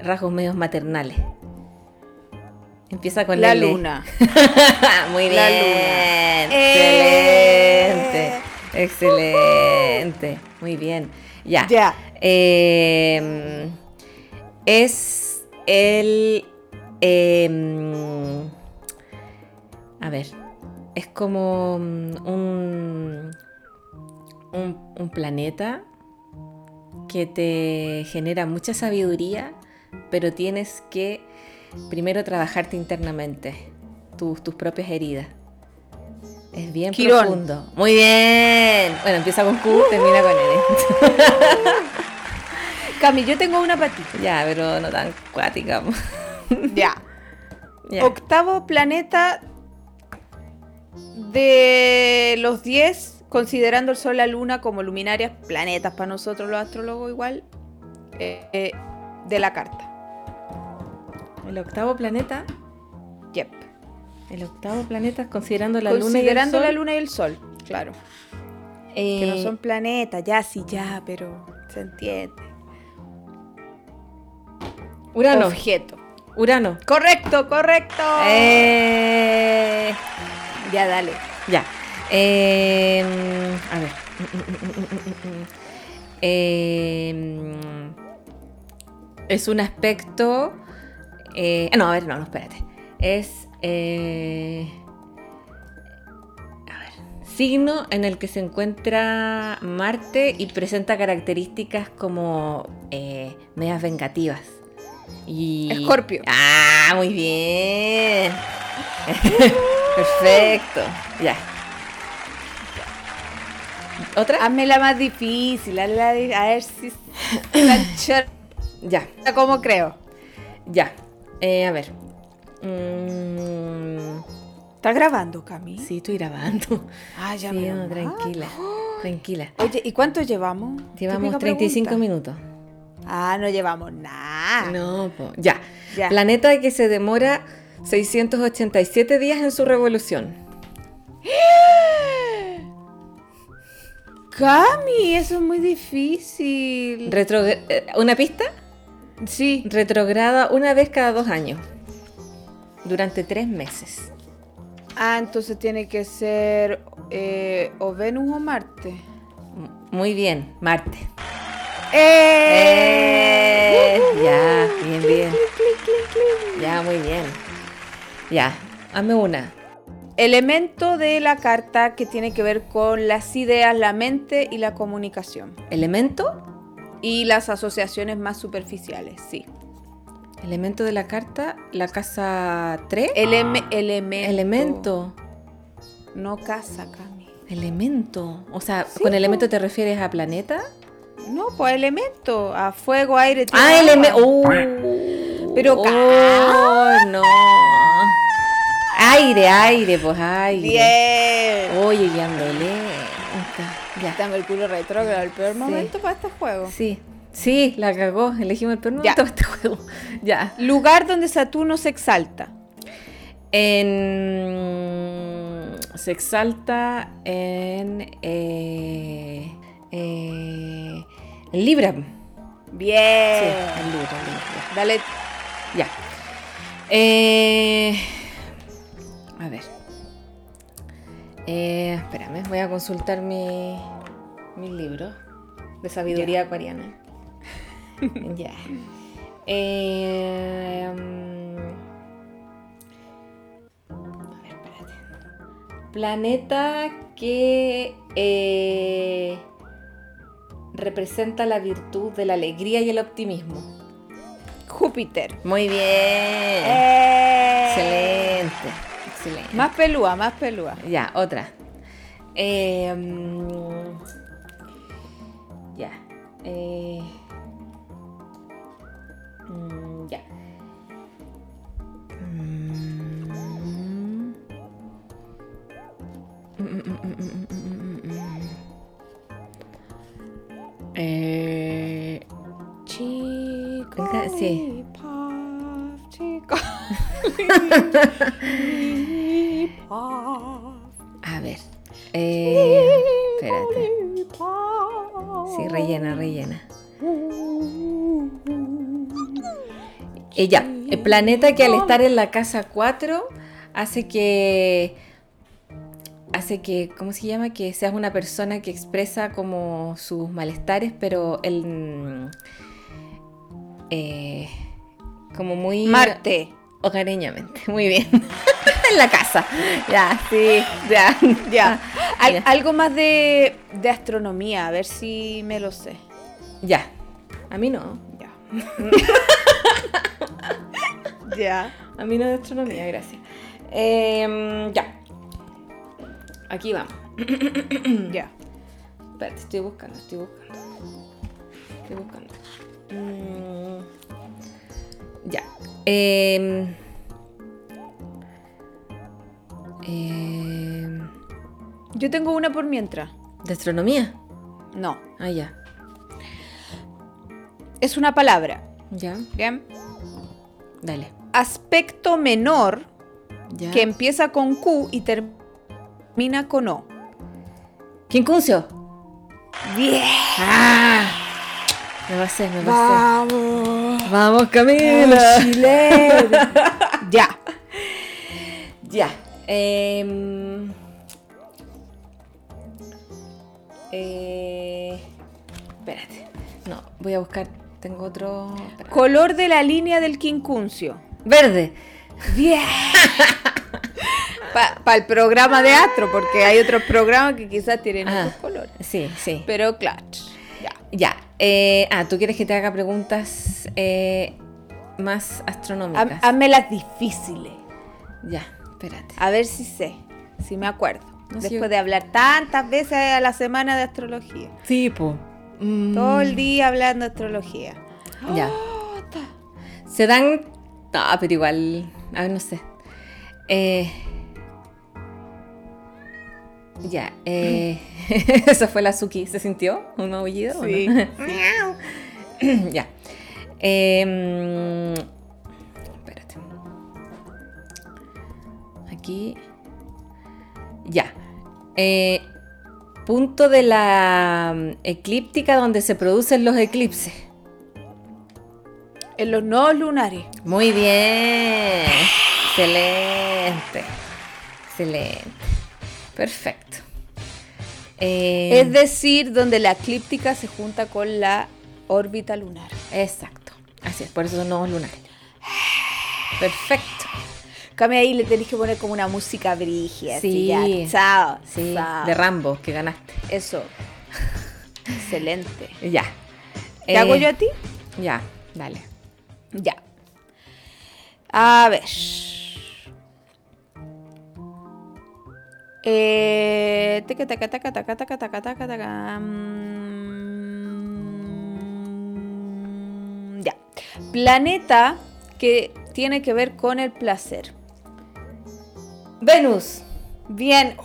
S2: rasgos medios maternales. Empieza con
S1: La
S2: L.
S1: luna.
S2: Muy bien.
S1: La luna.
S2: Excelente.
S1: Eh.
S2: Excelente. Muy bien. Ya.
S1: Ya.
S2: Eh, es el. eh, a ver. Es como mm, un, un, un planeta que te genera mucha sabiduría, pero tienes que primero trabajarte internamente, tus, tus propias heridas. Es bien
S1: Quirón.
S2: profundo. Muy bien. Bueno, empieza con Q, termina con N.
S1: Cami, yo tengo una para ti.
S2: ya, pero no tan cuática.
S1: Ya.
S2: ya.
S1: Octavo planeta de los 10, considerando el Sol y la Luna como luminarias, planetas para nosotros los astrólogos igual, eh, eh, de la carta.
S2: El octavo planeta.
S1: Yep.
S2: El octavo planeta, considerando la luna y el
S1: considerando
S2: sol.
S1: la Luna y el Sol, claro. Que no
S2: eh,
S1: son planetas, ya sí, ya, pero se entiende.
S2: Urano.
S1: Objeto.
S2: Urano.
S1: Correcto, correcto.
S2: Eh,
S1: Ya, dale.
S2: ya. Eh, a ver. Eh, es un aspecto. eh, no, a ver, no, no, espérate. Es. Eh, a ver. Signo en el que se encuentra Marte y presenta características como eh, medias vengativas. Y...
S1: Escorpio.
S2: Ah, muy bien. Perfecto. Ya. ¿Otra?
S1: Hazme la más difícil, hazla la a ver si
S2: Ya,
S1: como creo.
S2: ya. Eh, a ver. Mm,
S1: ¿Estás grabando, Cami?
S2: sí, estoy grabando.
S1: Ah, ya
S2: Sí,
S1: me
S2: no, tranquila. Tranquila.
S1: Oye, ¿y cuánto llevamos?
S2: Llevamos
S1: Típica
S2: 35
S1: pregunta.
S2: minutos.
S1: Ah, no llevamos nada.
S2: No, po. Ya.
S1: Ya.
S2: Planeta que se demora 687 días en su revolución.
S1: Cami, eso es muy difícil.
S2: Retro- eh, ¿Una pista?
S1: sí.
S2: Retrograda una vez cada dos años. Durante tres meses.
S1: Ah, entonces tiene que ser eh, o Venus o Marte.
S2: Muy bien, Marte.
S1: ¡Eh!
S2: Eh, ya, bien, bien. Ya, muy bien. Ya, hazme una.
S1: Elemento de la carta que tiene que ver con las ideas, la mente y la comunicación.
S2: ¿Elemento?
S1: Y las asociaciones más superficiales, sí.
S2: Elemento de la carta, la casa 3.
S1: Eleme- elemento.
S2: Elemento.
S1: No casa, Cami.
S2: Elemento. O sea,
S1: Sí,
S2: ¿con elemento te refieres a planeta?
S1: No, pues elemento. A fuego, aire, tierra,
S2: Ah, elemento.
S1: agua. Pero
S2: oh, no. Aire, aire, pues aire.
S1: Bien.
S2: Oye, ya ando lenta. Ya.
S1: Está Mercurio retrógrado, el peor
S2: Sí.
S1: momento para este juego.
S2: Sí, sí, la cagó. Elegimos el peor momento este juego. Ya.
S1: Lugar donde Saturno se exalta.
S2: En... Se exalta en... eh, eh, en Libra.
S1: Bien.
S2: Sí, el libro, ya.
S1: Dale.
S2: Ya. Eh, a ver. Eh, espérame, voy a consultar mi, mi libro de sabiduría acuariana. ya. Eh, a ver, espérate. Planeta que eh, representa la virtud de la alegría y el optimismo.
S1: Júpiter.
S2: Muy bien.
S1: Eh.
S2: Excelente. Excelente.
S1: Más pelúa, más pelúa.
S2: Ya, otra. Eh, mm, ya. Eh, Eh,
S1: Chico.
S2: Sí. A ver. Eh, espérate. Sí, rellena, rellena. Ya, el planeta que al estar en la casa 4 hace que. Hace que, ¿cómo se llama? Que seas una persona que expresa como sus malestares, pero el. mm, eh, como muy.
S1: Marte.
S2: Hogareñamente, muy bien. en la casa. Ya, sí, ya.
S1: Ya. Al-
S2: Ya.
S1: algo más de, de astronomía, a ver si me lo sé.
S2: Ya. A mí no.
S1: Ya. ya.
S2: A mí no de astronomía, gracias. Em, ya. Aquí vamos.
S1: Ya.
S2: Espérate, estoy buscando, estoy buscando. Estoy buscando. Mm, ya. Em, em,
S1: Yo tengo una por mientras.
S2: ¿De astronomía?
S1: No.
S2: Ah, ya.
S1: Es una palabra.
S2: Ya.
S1: ¿Bien?
S2: Dale.
S1: Aspecto menor
S2: Ya.
S1: que empieza con Q y termina con O.
S2: Quincuncio.
S1: Bien.
S2: Ah. Me pasé, me pasé.
S1: Vamos.
S2: Vamos, Camila.
S1: ya.
S2: Ya. em, eh, espérate. No, voy a buscar. Tengo otro.
S1: Color de la línea del quincuncio.
S2: Verde.
S1: Bien. Para el programa de astro, porque hay otros programas que quizás tienen
S2: Ah.
S1: otros colores.
S2: Sí, sí.
S1: Pero claro. Ya.
S2: Ya. eh, ah, ¿tú quieres que te haga preguntas eh, más astronómicas?
S1: Hazme las difíciles.
S2: Ya, espérate.
S1: A ver si sé, si me acuerdo.
S2: No.
S1: Después de hablar tantas veces a la semana de astrología.
S2: Tipo.
S1: Todo el día hablando de astrología.
S2: Mm. Ya.
S1: Oh, ta.
S2: Se dan. No, pero igual. A ver, no sé. Eh, ya. Eh, Eso fue la Suki. ¿Se sintió? ¿Un aullido? o
S1: Sí.
S2: ya. Em, espérate. Aquí. Ya. Eh, punto de la mm, eclíptica donde se producen los eclipses.
S1: En los nodos lunares.
S2: Muy bien. Excelente. Excelente. Perfecto. Eh,
S1: Es decir, donde la eclíptica se junta con la órbita lunar.
S2: Exacto. Así es, por eso son nodos lunares. Perfecto.
S1: Cambia ahí le tenés que poner como una música brigia. así
S2: Sí.
S1: ya. Chao.
S2: Sí,
S1: chao.
S2: de Rambo, que ganaste.
S1: Eso. Excelente.
S2: Ya.
S1: ¿Te
S2: Eh,
S1: hago yo a ti?
S2: Ya, dale.
S1: Ya. A ver. Eh, teca, taca, taca, taca, taca, taca, taca, taca. Mm, Ya. Planeta que tiene que ver con el placer.
S2: Venus.
S1: Bien.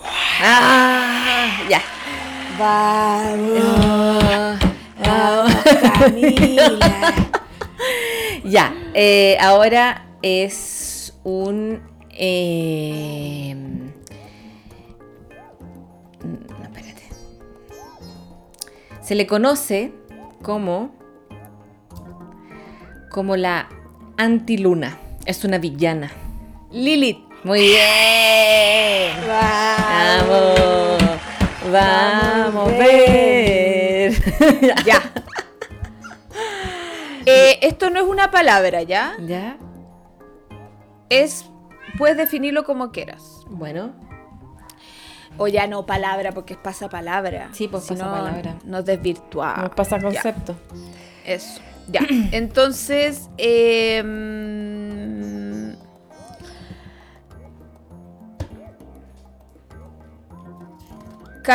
S2: Ah, ya.
S1: Vamos.
S2: Ah.
S1: Camila.
S2: Ya, eh, ahora es un... eh, no, espérate. Se le conoce como como la antiluna. Es una villana.
S1: Lilith.
S2: Muy bien. Vamos. Vamos a ver.
S1: Ya. Eh, esto no es una palabra, ¿ya?
S2: ¿Ya?
S1: Es. Puedes definirlo como quieras.
S2: Bueno.
S1: O ya no palabra, porque es pasapalabra.
S2: Sí, pues
S1: Si no,
S2: pasapalabra.
S1: Nos desvirtuamos.
S2: Nos pasa
S1: Ya.
S2: concepto.
S1: Eso. Ya. Entonces. eh, mm,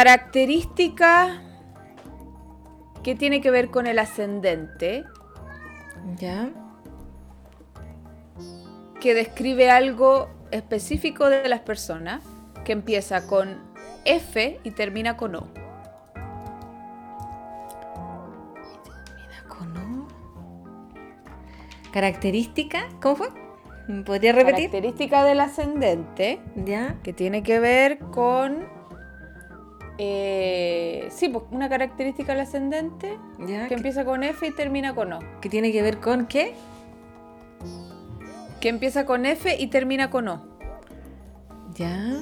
S1: característica que tiene que ver con el ascendente,
S2: ¿Ya?
S1: que describe algo específico de las personas, que empieza con F y termina con O.
S2: Mira, con O. Característica. ¿Cómo fue? ¿Me ¿Podría repetir?
S1: Característica del ascendente.
S2: ¿Ya?
S1: que tiene que ver con... eh, sí, pues una característica del ascendente
S2: ¿Ya?
S1: que
S2: ¿Qué,
S1: empieza con F y termina con O.
S2: qué tiene que ver con qué?
S1: Que empieza con F y termina con O.
S2: ¿Ya?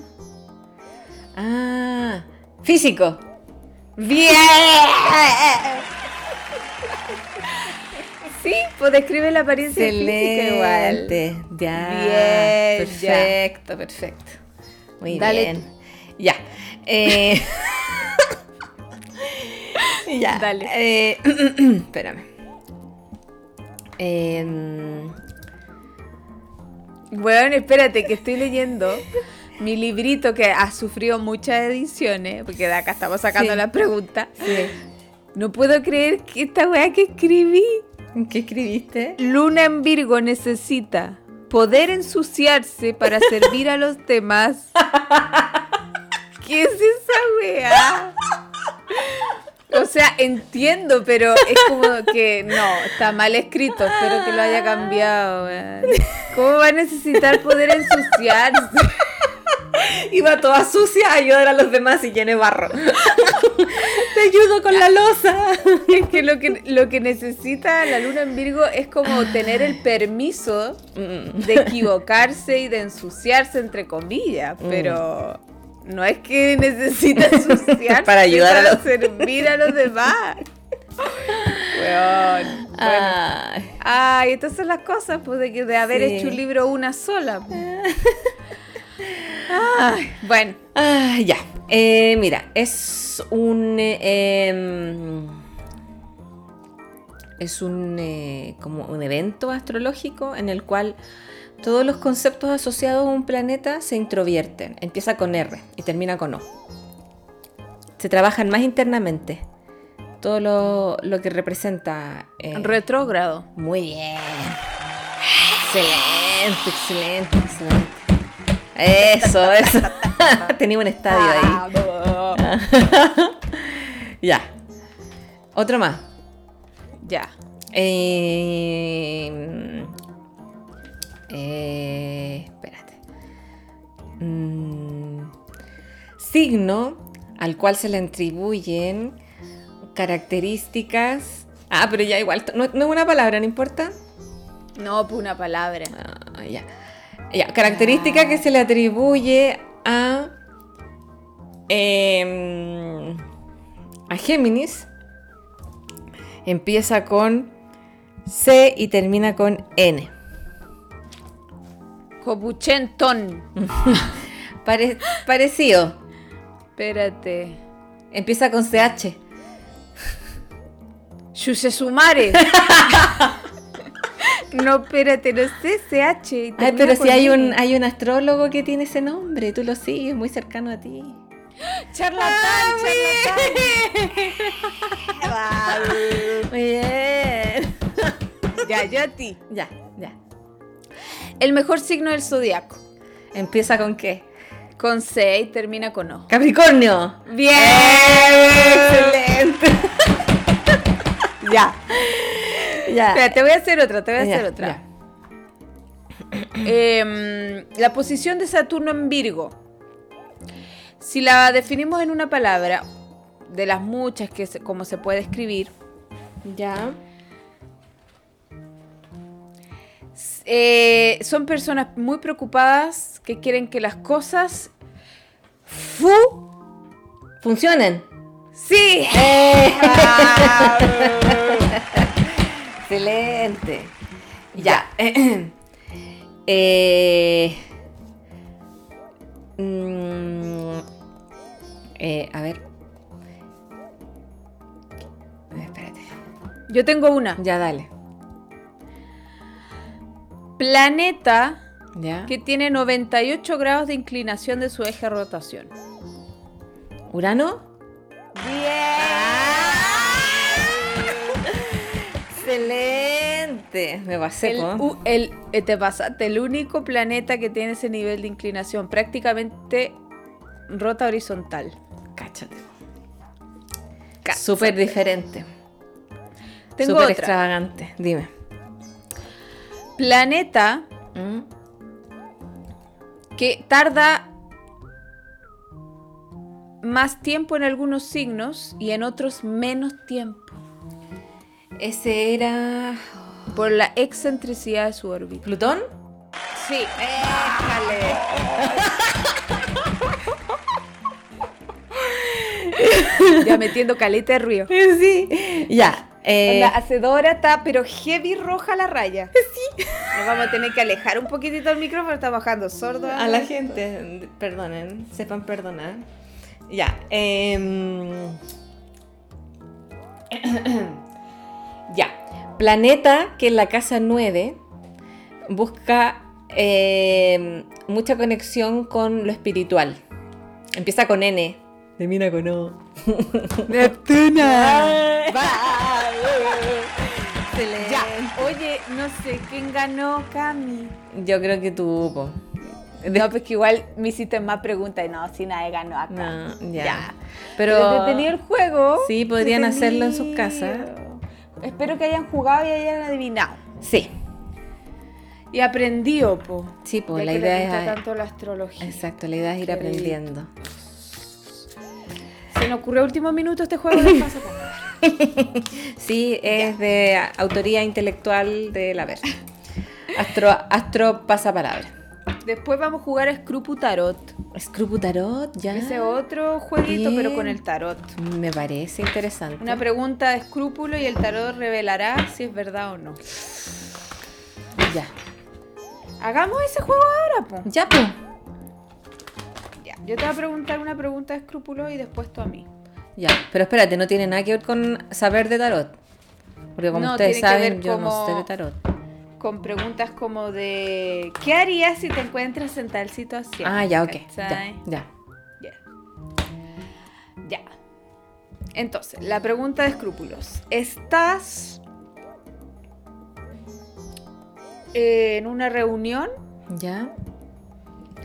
S2: Ah. Físico.
S1: ¡Bien! sí, pues describe la apariencia física igual.
S2: Excelente. Ya.
S1: Bien, ya.
S2: perfecto, perfecto. Muy
S1: Dale
S2: bien. Ya. Eh, ya.
S1: Dale.
S2: Eh, espérame. Em,
S1: Bueno, espérate, que estoy leyendo mi librito que ha sufrido muchas ediciones, porque de acá estamos sacando
S2: Sí.
S1: la pregunta.
S2: sí.
S1: No puedo creer que esta weá que escribí
S2: ¿Qué escribiste?
S1: Luna en Virgo necesita poder ensuciarse para servir a los demás. ¿Qué es esa weá? O sea, entiendo, pero es como que no, está mal escrito. Espero que lo haya cambiado. weón. ¿Cómo va a necesitar poder ensuciarse?
S2: Iba toda sucia a ayudar a los demás y llene barro. Te ayudo con la losa.
S1: Es que lo que, lo que necesita la luna en Virgo es como tener el permiso de equivocarse y de ensuciarse, entre comillas, pero no es que necesita ensuciarse
S2: Para ayudar a
S1: para
S2: los-
S1: servir a los demás. Weón. Bueno.
S2: Ay.
S1: Estas son las cosas, pues, de, que- de haber
S2: Sí.
S1: hecho un libro una sola. Ay, bueno,
S2: Ah, ya. Eh, mira, es un. eh, em, es un. eh, como un evento astrológico en el cual todos los conceptos asociados a un planeta se introvierten. Empieza con R y termina con O. Se trabajan más internamente. Todo lo, lo que representa. eh,
S1: retrógrado.
S2: muy bien. Excelente, excelente, excelente. Eso, eso. Tenía un estadio ahí. Ya. Otro más.
S1: Ya.
S2: Eh, eh, espérate. Mm, signo al cual se le atribuyen características. Ah, pero ya igual, no, no es una palabra, no importa.
S1: No, pues una palabra.
S2: Ah, ya. Ya, característica que se le atribuye a. em, a Géminis. Empieza con C y termina con N.
S1: Copuchentón.
S2: Pare- parecido.
S1: Espérate.
S2: Empieza con CH.
S1: Yusesumare. no, espérate, no sé, CH.
S2: Ay, pero si hay un, hay un astrólogo que tiene ese nombre, tú lo sigues, muy cercano a ti.
S1: Charlatán, charlatán.
S2: Muy bien.
S1: ya, yo a ti.
S2: Ya, ya.
S1: El mejor signo del zodiaco.
S2: ¿Empieza con qué?
S1: Con C y termina con O.
S2: Capricornio.
S1: Bien.
S2: Excelente.
S1: Ya.
S2: Ya.
S1: Espera, te voy a hacer otra, te voy a
S2: Ya,
S1: hacer otra.
S2: ya.
S1: Em, la posición de Saturno en Virgo. Si la definimos en una palabra, de las muchas que se- como se puede escribir,
S2: Ya.
S1: Eh, son personas muy preocupadas que quieren que las cosas fu
S2: ¿Funcionen?
S1: sí.
S2: Eh. Excelente. Ya. Eh, mm, eh, a ver. Espérate.
S1: Yo tengo una.
S2: Ya, dale.
S1: Planeta
S2: Ya.
S1: que tiene 98 grados de inclinación de su eje de rotación.
S2: ¿Urano?
S1: Bien.
S2: Excelente. Me pasé,
S1: El, u- el- eh, te pasaste, el único planeta que tiene ese nivel de inclinación, prácticamente rota horizontal.
S2: Cáchate.
S1: Cáchate.
S2: Súper diferente.
S1: Tengo
S2: Súper
S1: otra.
S2: extravagante. Dime.
S1: Planeta
S2: ¿Mm?
S1: que tarda más tiempo en algunos signos y en otros menos tiempo
S2: Ese era.
S1: por la excentricidad de su órbita.
S2: ¿Plutón?
S1: Sí, déjale. ya metiendo caleta de ruido.
S2: Sí. Ya. Eh,
S1: La hacedora está, pero heavy roja la raya. Sí. Nos vamos a tener que alejar un poquitito el micrófono, está bajando sordo.
S2: a la gente, perdonen, sepan perdonar. Ya. em, ya. Planeta que en la casa 9 busca em, mucha conexión con lo espiritual. Empieza con N. Termina con O.
S1: Neptuna.
S2: Excelente.
S1: Ya. Oye, no sé quién ganó, Cami.
S2: Yo creo que tú, po.
S1: No, pues que igual me hiciste más preguntas y no, si nadie ganó acá.
S2: No, ya.
S1: Ya.
S2: Pero,
S1: Pero el juego.
S2: Sí, podrían hacerlo en sus casas.
S1: Espero que hayan jugado y hayan adivinado.
S2: sí,
S1: Y aprendido, po.
S2: sí,
S1: Ya
S2: la
S1: que les
S2: idea
S1: gusta
S2: es...
S1: tanto la astrología.
S2: Exacto, la idea es ir
S1: Qué
S2: aprendiendo.
S1: Se nos ocurrió último minuto este juego de pasapalabra.
S2: Sí, es de autoría intelectual de la Ver. Astro, astro pasapalabra.
S1: Después vamos a jugar a Scrupu Tarot.
S2: Scrupu Tarot, ya.
S1: Ese otro jueguito, pero con el tarot.
S2: Me parece interesante.
S1: Una pregunta de escrúpulo y el tarot revelará si es verdad o no.
S2: Ya.
S1: Hagamos ese juego ahora, po.
S2: Ya, pues.
S1: Ya. Yo te voy a preguntar una pregunta de escrúpulo y después tú a mí.
S2: Ya. Pero espérate, no tiene nada que ver con saber de tarot. Porque como
S1: No,
S2: ustedes saben, yo no
S1: como-
S2: sé de tarot.
S1: Con preguntas como de ¿qué harías si te encuentras en tal situación?
S2: Ah, ya, ok. Ya. Ya.
S1: Ya. Entonces, la pregunta de escrúpulos. ¿Estás en una reunión
S2: Ya.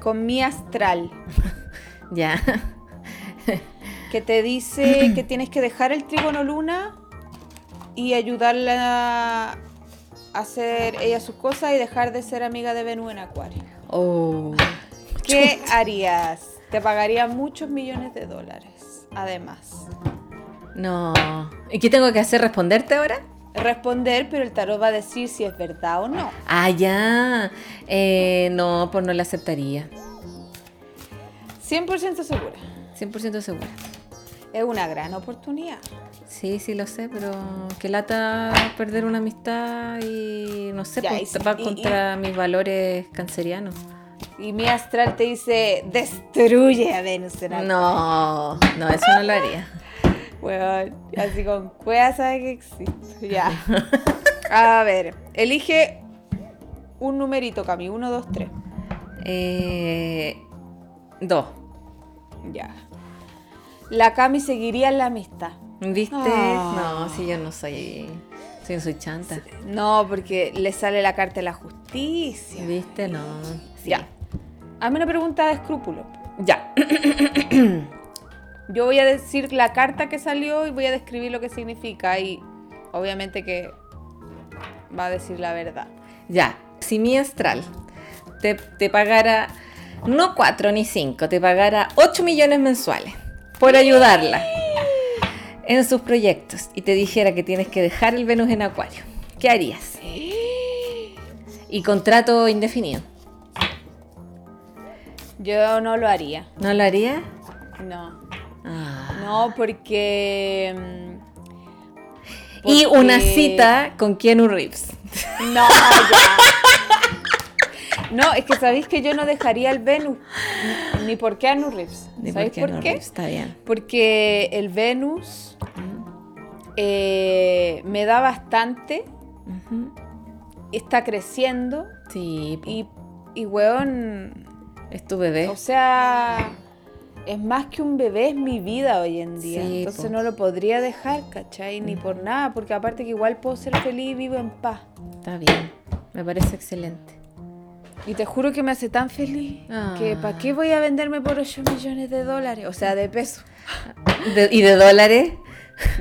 S1: con mi astral
S2: Ya.
S1: Que te dice que tienes que dejar el trígono luna y ayudarla a hacer ella sus cosas y dejar de ser amiga de Venus en Acuario?
S2: Oh.
S1: ¿Qué harías? Te pagaría muchos millones de dólares. Además,
S2: No. ¿Y qué tengo que hacer? ¿Responderte ahora?
S1: responder, pero el tarot va a decir si es verdad o no.
S2: Ah, ya. Eh, no, pues no la aceptaría.
S1: 100% segura.
S2: 100% segura.
S1: Es una gran oportunidad.
S2: Sí, sí lo sé, pero que lata perder una amistad y no sé,
S1: Ya,
S2: pues,
S1: y
S2: va
S1: y-
S2: contra mis valores cancerianos.
S1: Y mi astral te dice, destruye a Venus en.
S2: No, no, eso no lo haría.
S1: Weón, así con cueva sabe que existe. Ya. A ver, elige un numerito, Cami. Uno, dos, tres.
S2: Eh, dos.
S1: Ya. La Cami seguiría en la amistad.
S2: ¿Viste?
S1: Ah.
S2: No, si yo no soy. Si yo soy chanta.
S1: No, porque le sale la carta de la justicia.
S2: ¿Viste? No. Sí.
S1: Ya. Hazme una pregunta de escrúpulo.
S2: Ya.
S1: Yo voy a decir la carta que salió y voy a describir lo que significa. Y obviamente que va a decir la verdad.
S2: Ya. Si mi astral te, te pagara no cuatro ni cinco, te pagara 8 millones mensuales por ayudarla en sus proyectos y te dijera que tienes que dejar el Venus en Acuario, ¿qué harías? Y contrato indefinido.
S1: Yo no lo haría.
S2: ¿No lo haría?
S1: No.
S2: Ah.
S1: No, porque. mm,
S2: Y una cita con Keanu Reeves.
S1: No, ya. No, es que sabéis que yo no dejaría el Venus ni, por Keanu Reeves.
S2: Ni
S1: ¿Sabéis por qué?
S2: Reeves, Está bien.
S1: Porque el Venus eh, me da bastante, está creciendo
S2: Sí,
S1: y, y weón,
S2: es tu bebé.
S1: o sea, es más que un bebé, es mi vida hoy en día.
S2: Sí,
S1: Entonces
S2: po.
S1: no lo podría dejar, ¿cachai? Ni por nada, porque aparte que igual puedo ser feliz y vivo en paz.
S2: Está bien. Me parece excelente.
S1: Y te juro que me hace tan feliz que. ¿para qué voy a venderme por 8 millones de dólares? O sea, de pesos.
S2: De- ¿Y de dólares?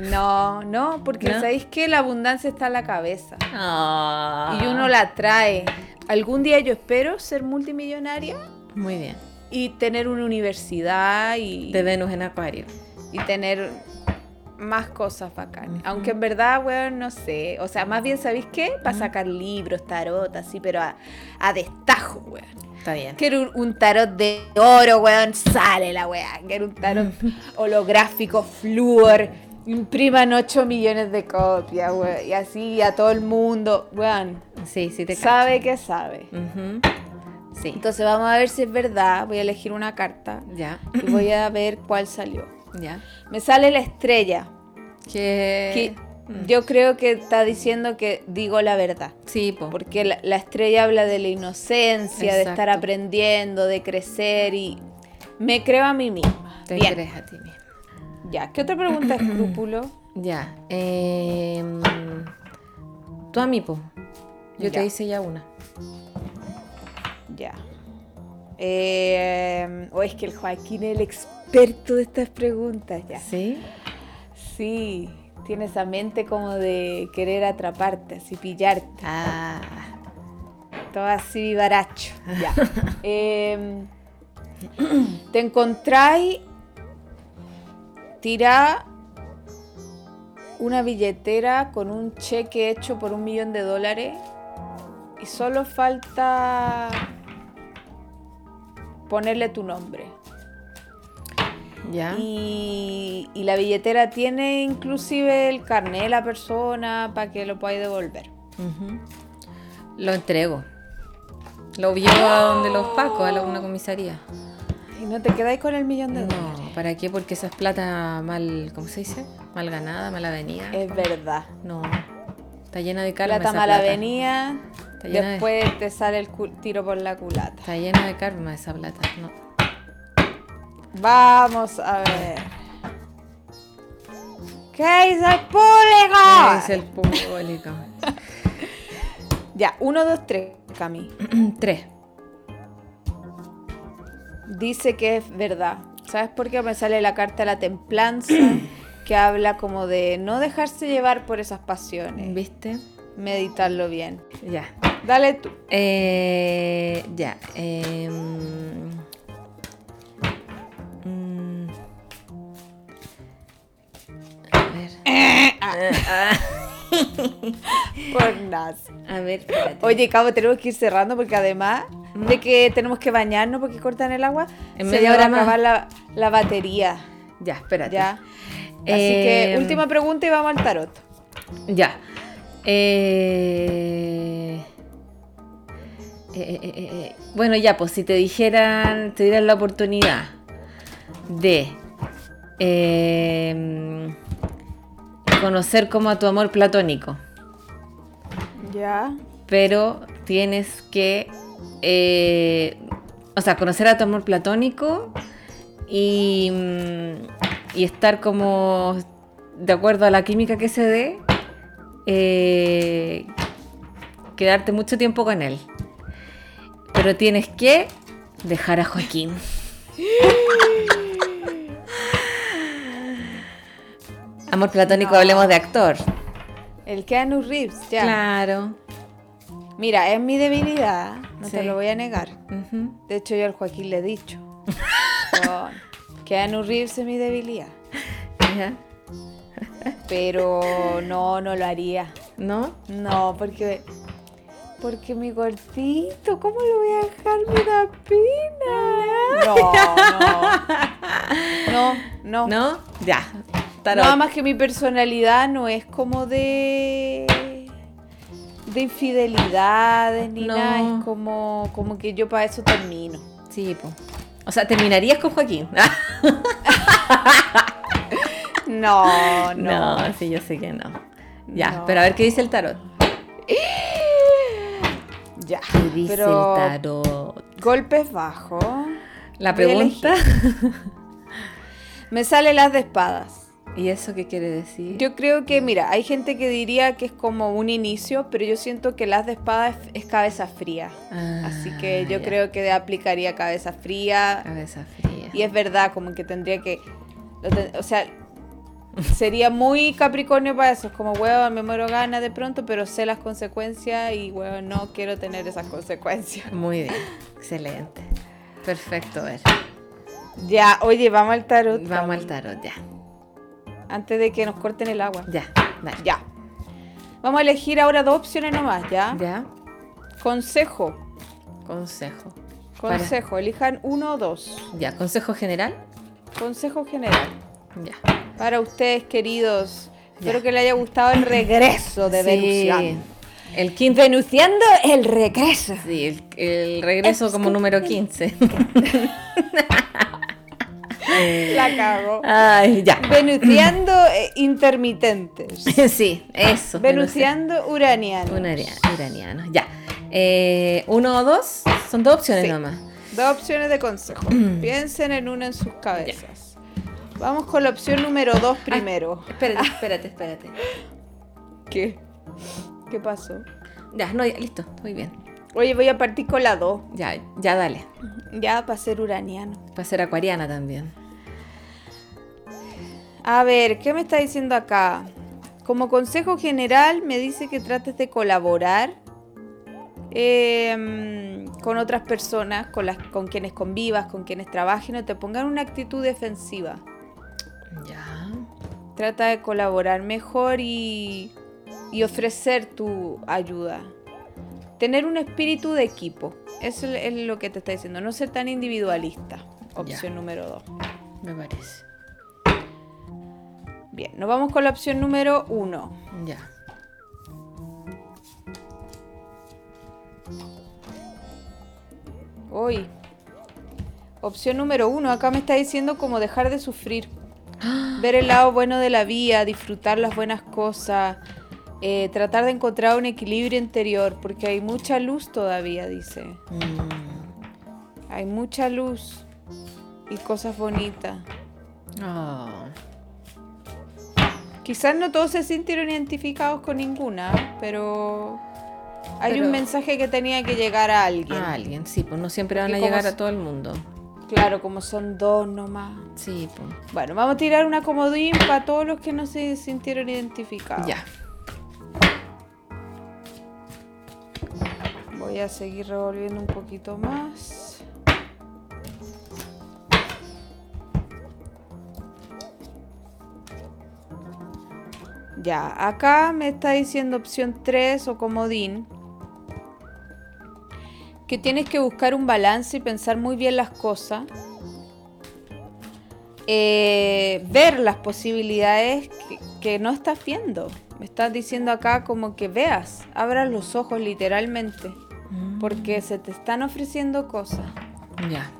S1: No, no, porque
S2: ¿No?
S1: sabéis que la abundancia está en la cabeza.
S2: Ah.
S1: Y uno la trae. Algún día yo espero ser multimillonaria
S2: Muy bien.
S1: y tener una universidad y,
S2: De Venus en Acuario.
S1: y tener más cosas bacanas. Aunque en verdad, weón, no sé. O sea, más bien, ¿sabéis qué? Para sacar libros, tarot, así, pero a, a destajo, weón.
S2: Está bien.
S1: Quiero un, un tarot de oro, weón. Sale la weá. Quiero un tarot holográfico, flúor. Impriman 8 millones de copias, weón. Y así a todo el mundo, weón.
S2: Sí, sí te.
S1: Sabe que sabe.
S2: Sí.
S1: Entonces vamos a ver si es verdad. Voy a elegir una carta
S2: Ya.
S1: y voy a ver cuál salió. Me sale la estrella.
S2: Que...
S1: Yo creo que está diciendo que digo la verdad.
S2: Sí, po.
S1: Porque la, la estrella habla de la inocencia, de estar aprendiendo, de crecer y me creo a mí misma.
S2: Te
S1: Bien,
S2: crees a ti mismo.
S1: ya. ¿Qué otra pregunta escrúpulo?
S2: Ya. em, tú a mí, po. Yo
S1: Ya.
S2: te hice ya una.
S1: Ya. Eh, o es que el Joaquín es el experto de estas preguntas, ya.
S2: ¿Sí?
S1: Sí, tiene esa mente como de querer atraparte, así pillarte.
S2: Ah.
S1: Todo así vivaracho. Ya. Em, te encontráis tirá una billetera con un cheque hecho por un millón de dólares y solo falta ponerle tu nombre.
S2: Ya.
S1: Y, y la billetera tiene inclusive el carnet de la persona para que lo podáis devolver.
S2: Lo entrego. Lo llevo a donde los pacos, a la- una comisaría.
S1: Y no te quedáis con el millón de dólares.
S2: No, ¿para qué? Porque esa es plata mal, ¿cómo se dice? Mal ganada, mal avenida.
S1: Es verdad.
S2: No, está llena de karma
S1: Plata
S2: esa llena de-
S1: después te sale el tiro por la culata.
S2: Está llena de karma esa plata. No.
S1: Vamos a ver. ¿Qué dice el público?
S2: Es el público.
S1: Ya, uno, dos, tres, Cami.
S2: Tres.
S1: Dice que es verdad. ¿Sabes por qué me sale la carta de la templanza? que habla como de no dejarse llevar por esas pasiones.
S2: ¿Viste?
S1: Meditarlo bien.
S2: Ya.
S1: Dale tú.
S2: Eh, ya. em,
S1: Por nada.
S2: A ver, espérate.
S1: Oye, Cabo, tenemos que ir cerrando porque además de que tenemos que bañarnos porque cortan el agua,
S2: En
S1: se
S2: media hora más.
S1: acabar la, la batería.
S2: Ya, espérate.
S1: ¿Ya? Así
S2: Eh,
S1: que última pregunta y vamos al tarot.
S2: Ya. Eh, eh, eh, eh, eh. Bueno, ya, pues si te dijeran, te dieran la oportunidad de eh, conocer como a tu amor platónico,
S1: Ya.
S2: pero tienes que, eh, o sea, conocer a tu amor platónico y, mm, y estar como de acuerdo a la química que se dé, eh, quedarte mucho tiempo con él. Pero tienes que dejar a Joaquín. Amor platónico,
S1: No.
S2: hablemos de actor.
S1: El Keanu Reeves, ya.
S2: Claro.
S1: Mira, es mi debilidad, no te lo voy a negar. De hecho, yo al Joaquín le he dicho. Keanu Reeves es mi debilidad. Pero no, no lo haría.
S2: ¿No?
S1: No, porque Porque mi cortito, ¿cómo lo voy a dejar? Me da pena. No, no. No, no.
S2: ¿No? Ya.
S1: Nada más que mi personalidad no es como de de infidelidades ni nada, es como, como que yo para eso termino.
S2: Sí, pues. O sea, terminarías con Joaquín.
S1: no, no.
S2: No, sí, yo sé que no. Ya, pero a ver qué dice el tarot.
S1: Ya.
S2: ¿Qué dice el tarot?
S1: Golpes bajos.
S2: La pregunta.
S1: Me sale las de espadas.
S2: ¿Y eso qué quiere decir?
S1: Yo creo que, mira, hay gente que diría que es como un inicio, pero yo siento que las de espada es, cabeza fría. Así que ah, yo creo que aplicaría cabeza fría.
S2: Cabeza fría.
S1: Y es verdad, como que tendría que. O sea, sería muy Capricornio para eso. Es como, huevo, me muero ganas de pronto, pero sé las consecuencias y, huevo, no quiero tener esas consecuencias.
S2: Muy bien, excelente. Perfecto, ver.
S1: Ya, oye, vamos al tarot.
S2: Vamos al tarot, ya
S1: antes de que nos corten el agua.
S2: Ya,
S1: Ya. Vamos a elegir ahora dos opciones nomás, ¿ya?
S2: Ya.
S1: Consejo.
S2: Consejo.
S1: Consejo, elijan uno o dos.
S2: Ya, consejo general.
S1: Consejo general.
S2: Ya.
S1: Para ustedes, queridos. Espero que les haya gustado el regreso de sí.
S2: El quinto.
S1: Venuciando el regreso.
S2: Sí, el, regreso como número 15.
S1: La cago.
S2: Ay, ya.
S1: Venuciando eh, intermitentes.
S2: sí, eso.
S1: Venuciando uranianos.
S2: uranianos, ya. Eh, ¿Uno o dos? Son dos opciones nomás.
S1: Dos opciones de consejo. Piensen en una en sus cabezas. Vamos con la opción número dos primero.
S2: espérate, espérate, espérate.
S1: ¿Qué? ¿Qué pasó?
S2: Ya, no, ya, listo, muy bien.
S1: Oye, voy a partir con la dos.
S2: Ya, ya dale.
S1: Ya, para ser uraniano.
S2: Para ser acuariana también.
S1: A ver, ¿qué me está diciendo acá? Como consejo general me dice que trates de colaborar em, con otras personas, con, las, con quienes convivas, con quienes trabajes, no te pongan una actitud defensiva.
S2: Ya.
S1: Trata de colaborar mejor y, y ofrecer tu ayuda. Tener un espíritu de equipo. Eso es lo que te está diciendo. No ser tan individualista. Opción número dos.
S2: Me parece.
S1: Bien, nos vamos con la opción número uno.
S2: Ya.
S1: Uy. Opción número uno. Acá me está diciendo como dejar de sufrir. Ver el lado bueno de la vida, disfrutar las buenas cosas, eh, tratar de encontrar un equilibrio interior, porque hay mucha luz todavía, dice. Mm. Hay mucha luz y cosas bonitas.
S2: Oh.
S1: Quizás no todos se sintieron identificados con ninguna, pero hay un mensaje que tenía que llegar a alguien.
S2: A alguien, sí, pues no siempre van a llegar a todo el mundo.
S1: Claro, como son dos nomás.
S2: Sí, pues.
S1: Bueno, vamos a tirar una comodín para todos los que no se sintieron identificados.
S2: Ya.
S1: Voy a seguir revolviendo un poquito más. Ya, acá me está diciendo opción 3 o comodín. Que tienes que buscar un balance y pensar muy bien las cosas. Eh, ver las posibilidades que, no estás viendo. Me estás diciendo acá como que veas, abras los ojos literalmente. Mm. Porque se te están ofreciendo cosas.
S2: Ya.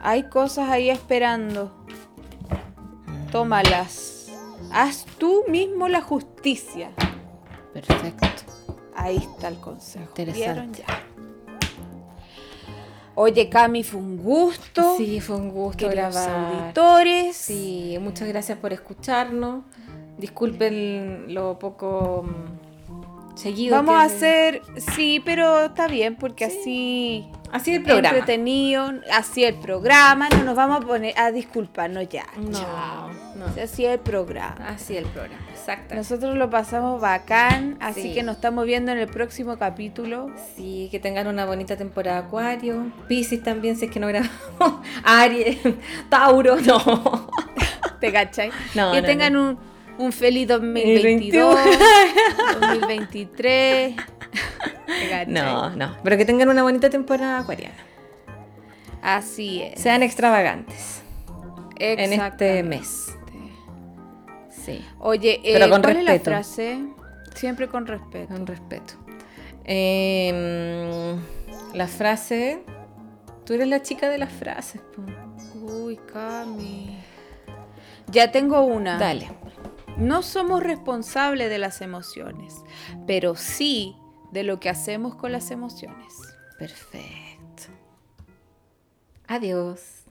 S1: Hay cosas ahí esperando. Tómalas Haz tú mismo la justicia.
S2: Perfecto.
S1: Ahí está el consejo.
S2: Interesante.
S1: Ya. Oye, Cami, fue un gusto.
S2: Sí, fue un gusto
S1: grabar. auditores.
S2: Sí, muchas gracias por escucharnos. Disculpen lo poco mm, seguido.
S1: Vamos a hacer, sí, pero está bien porque así
S2: Así el programa.
S1: Entretenido, así el programa, no nos vamos a poner a disculparnos ya.
S2: No,
S1: no. Así el programa.
S2: Así el programa, exacto.
S1: Nosotros lo pasamos bacán, así que nos estamos viendo en el próximo capítulo.
S2: Sí, que tengan una bonita temporada Acuario. Pisces también, si es que no grabamos. Aries, Tauro, no.
S1: ¿Te cachai?
S2: No,
S1: que tengan un, un feliz 2022, 2023. ¿cachai?
S2: No, no. Pero que tengan una bonita temporada acuariana.
S1: Así es.
S2: Sean extravagantes en este mes. Sí,
S1: Oye, eh,
S2: Pero con
S1: ¿cuál es la
S2: respeto.
S1: frase? Siempre con respeto.
S2: con respeto. Eh, la frase. Tú eres la chica de las frases. po.
S1: Uy, Cami. Ya tengo una.
S2: Dale.
S1: No somos responsables de las emociones, pero sí de lo que hacemos con las emociones.
S2: Perfecto. Adiós.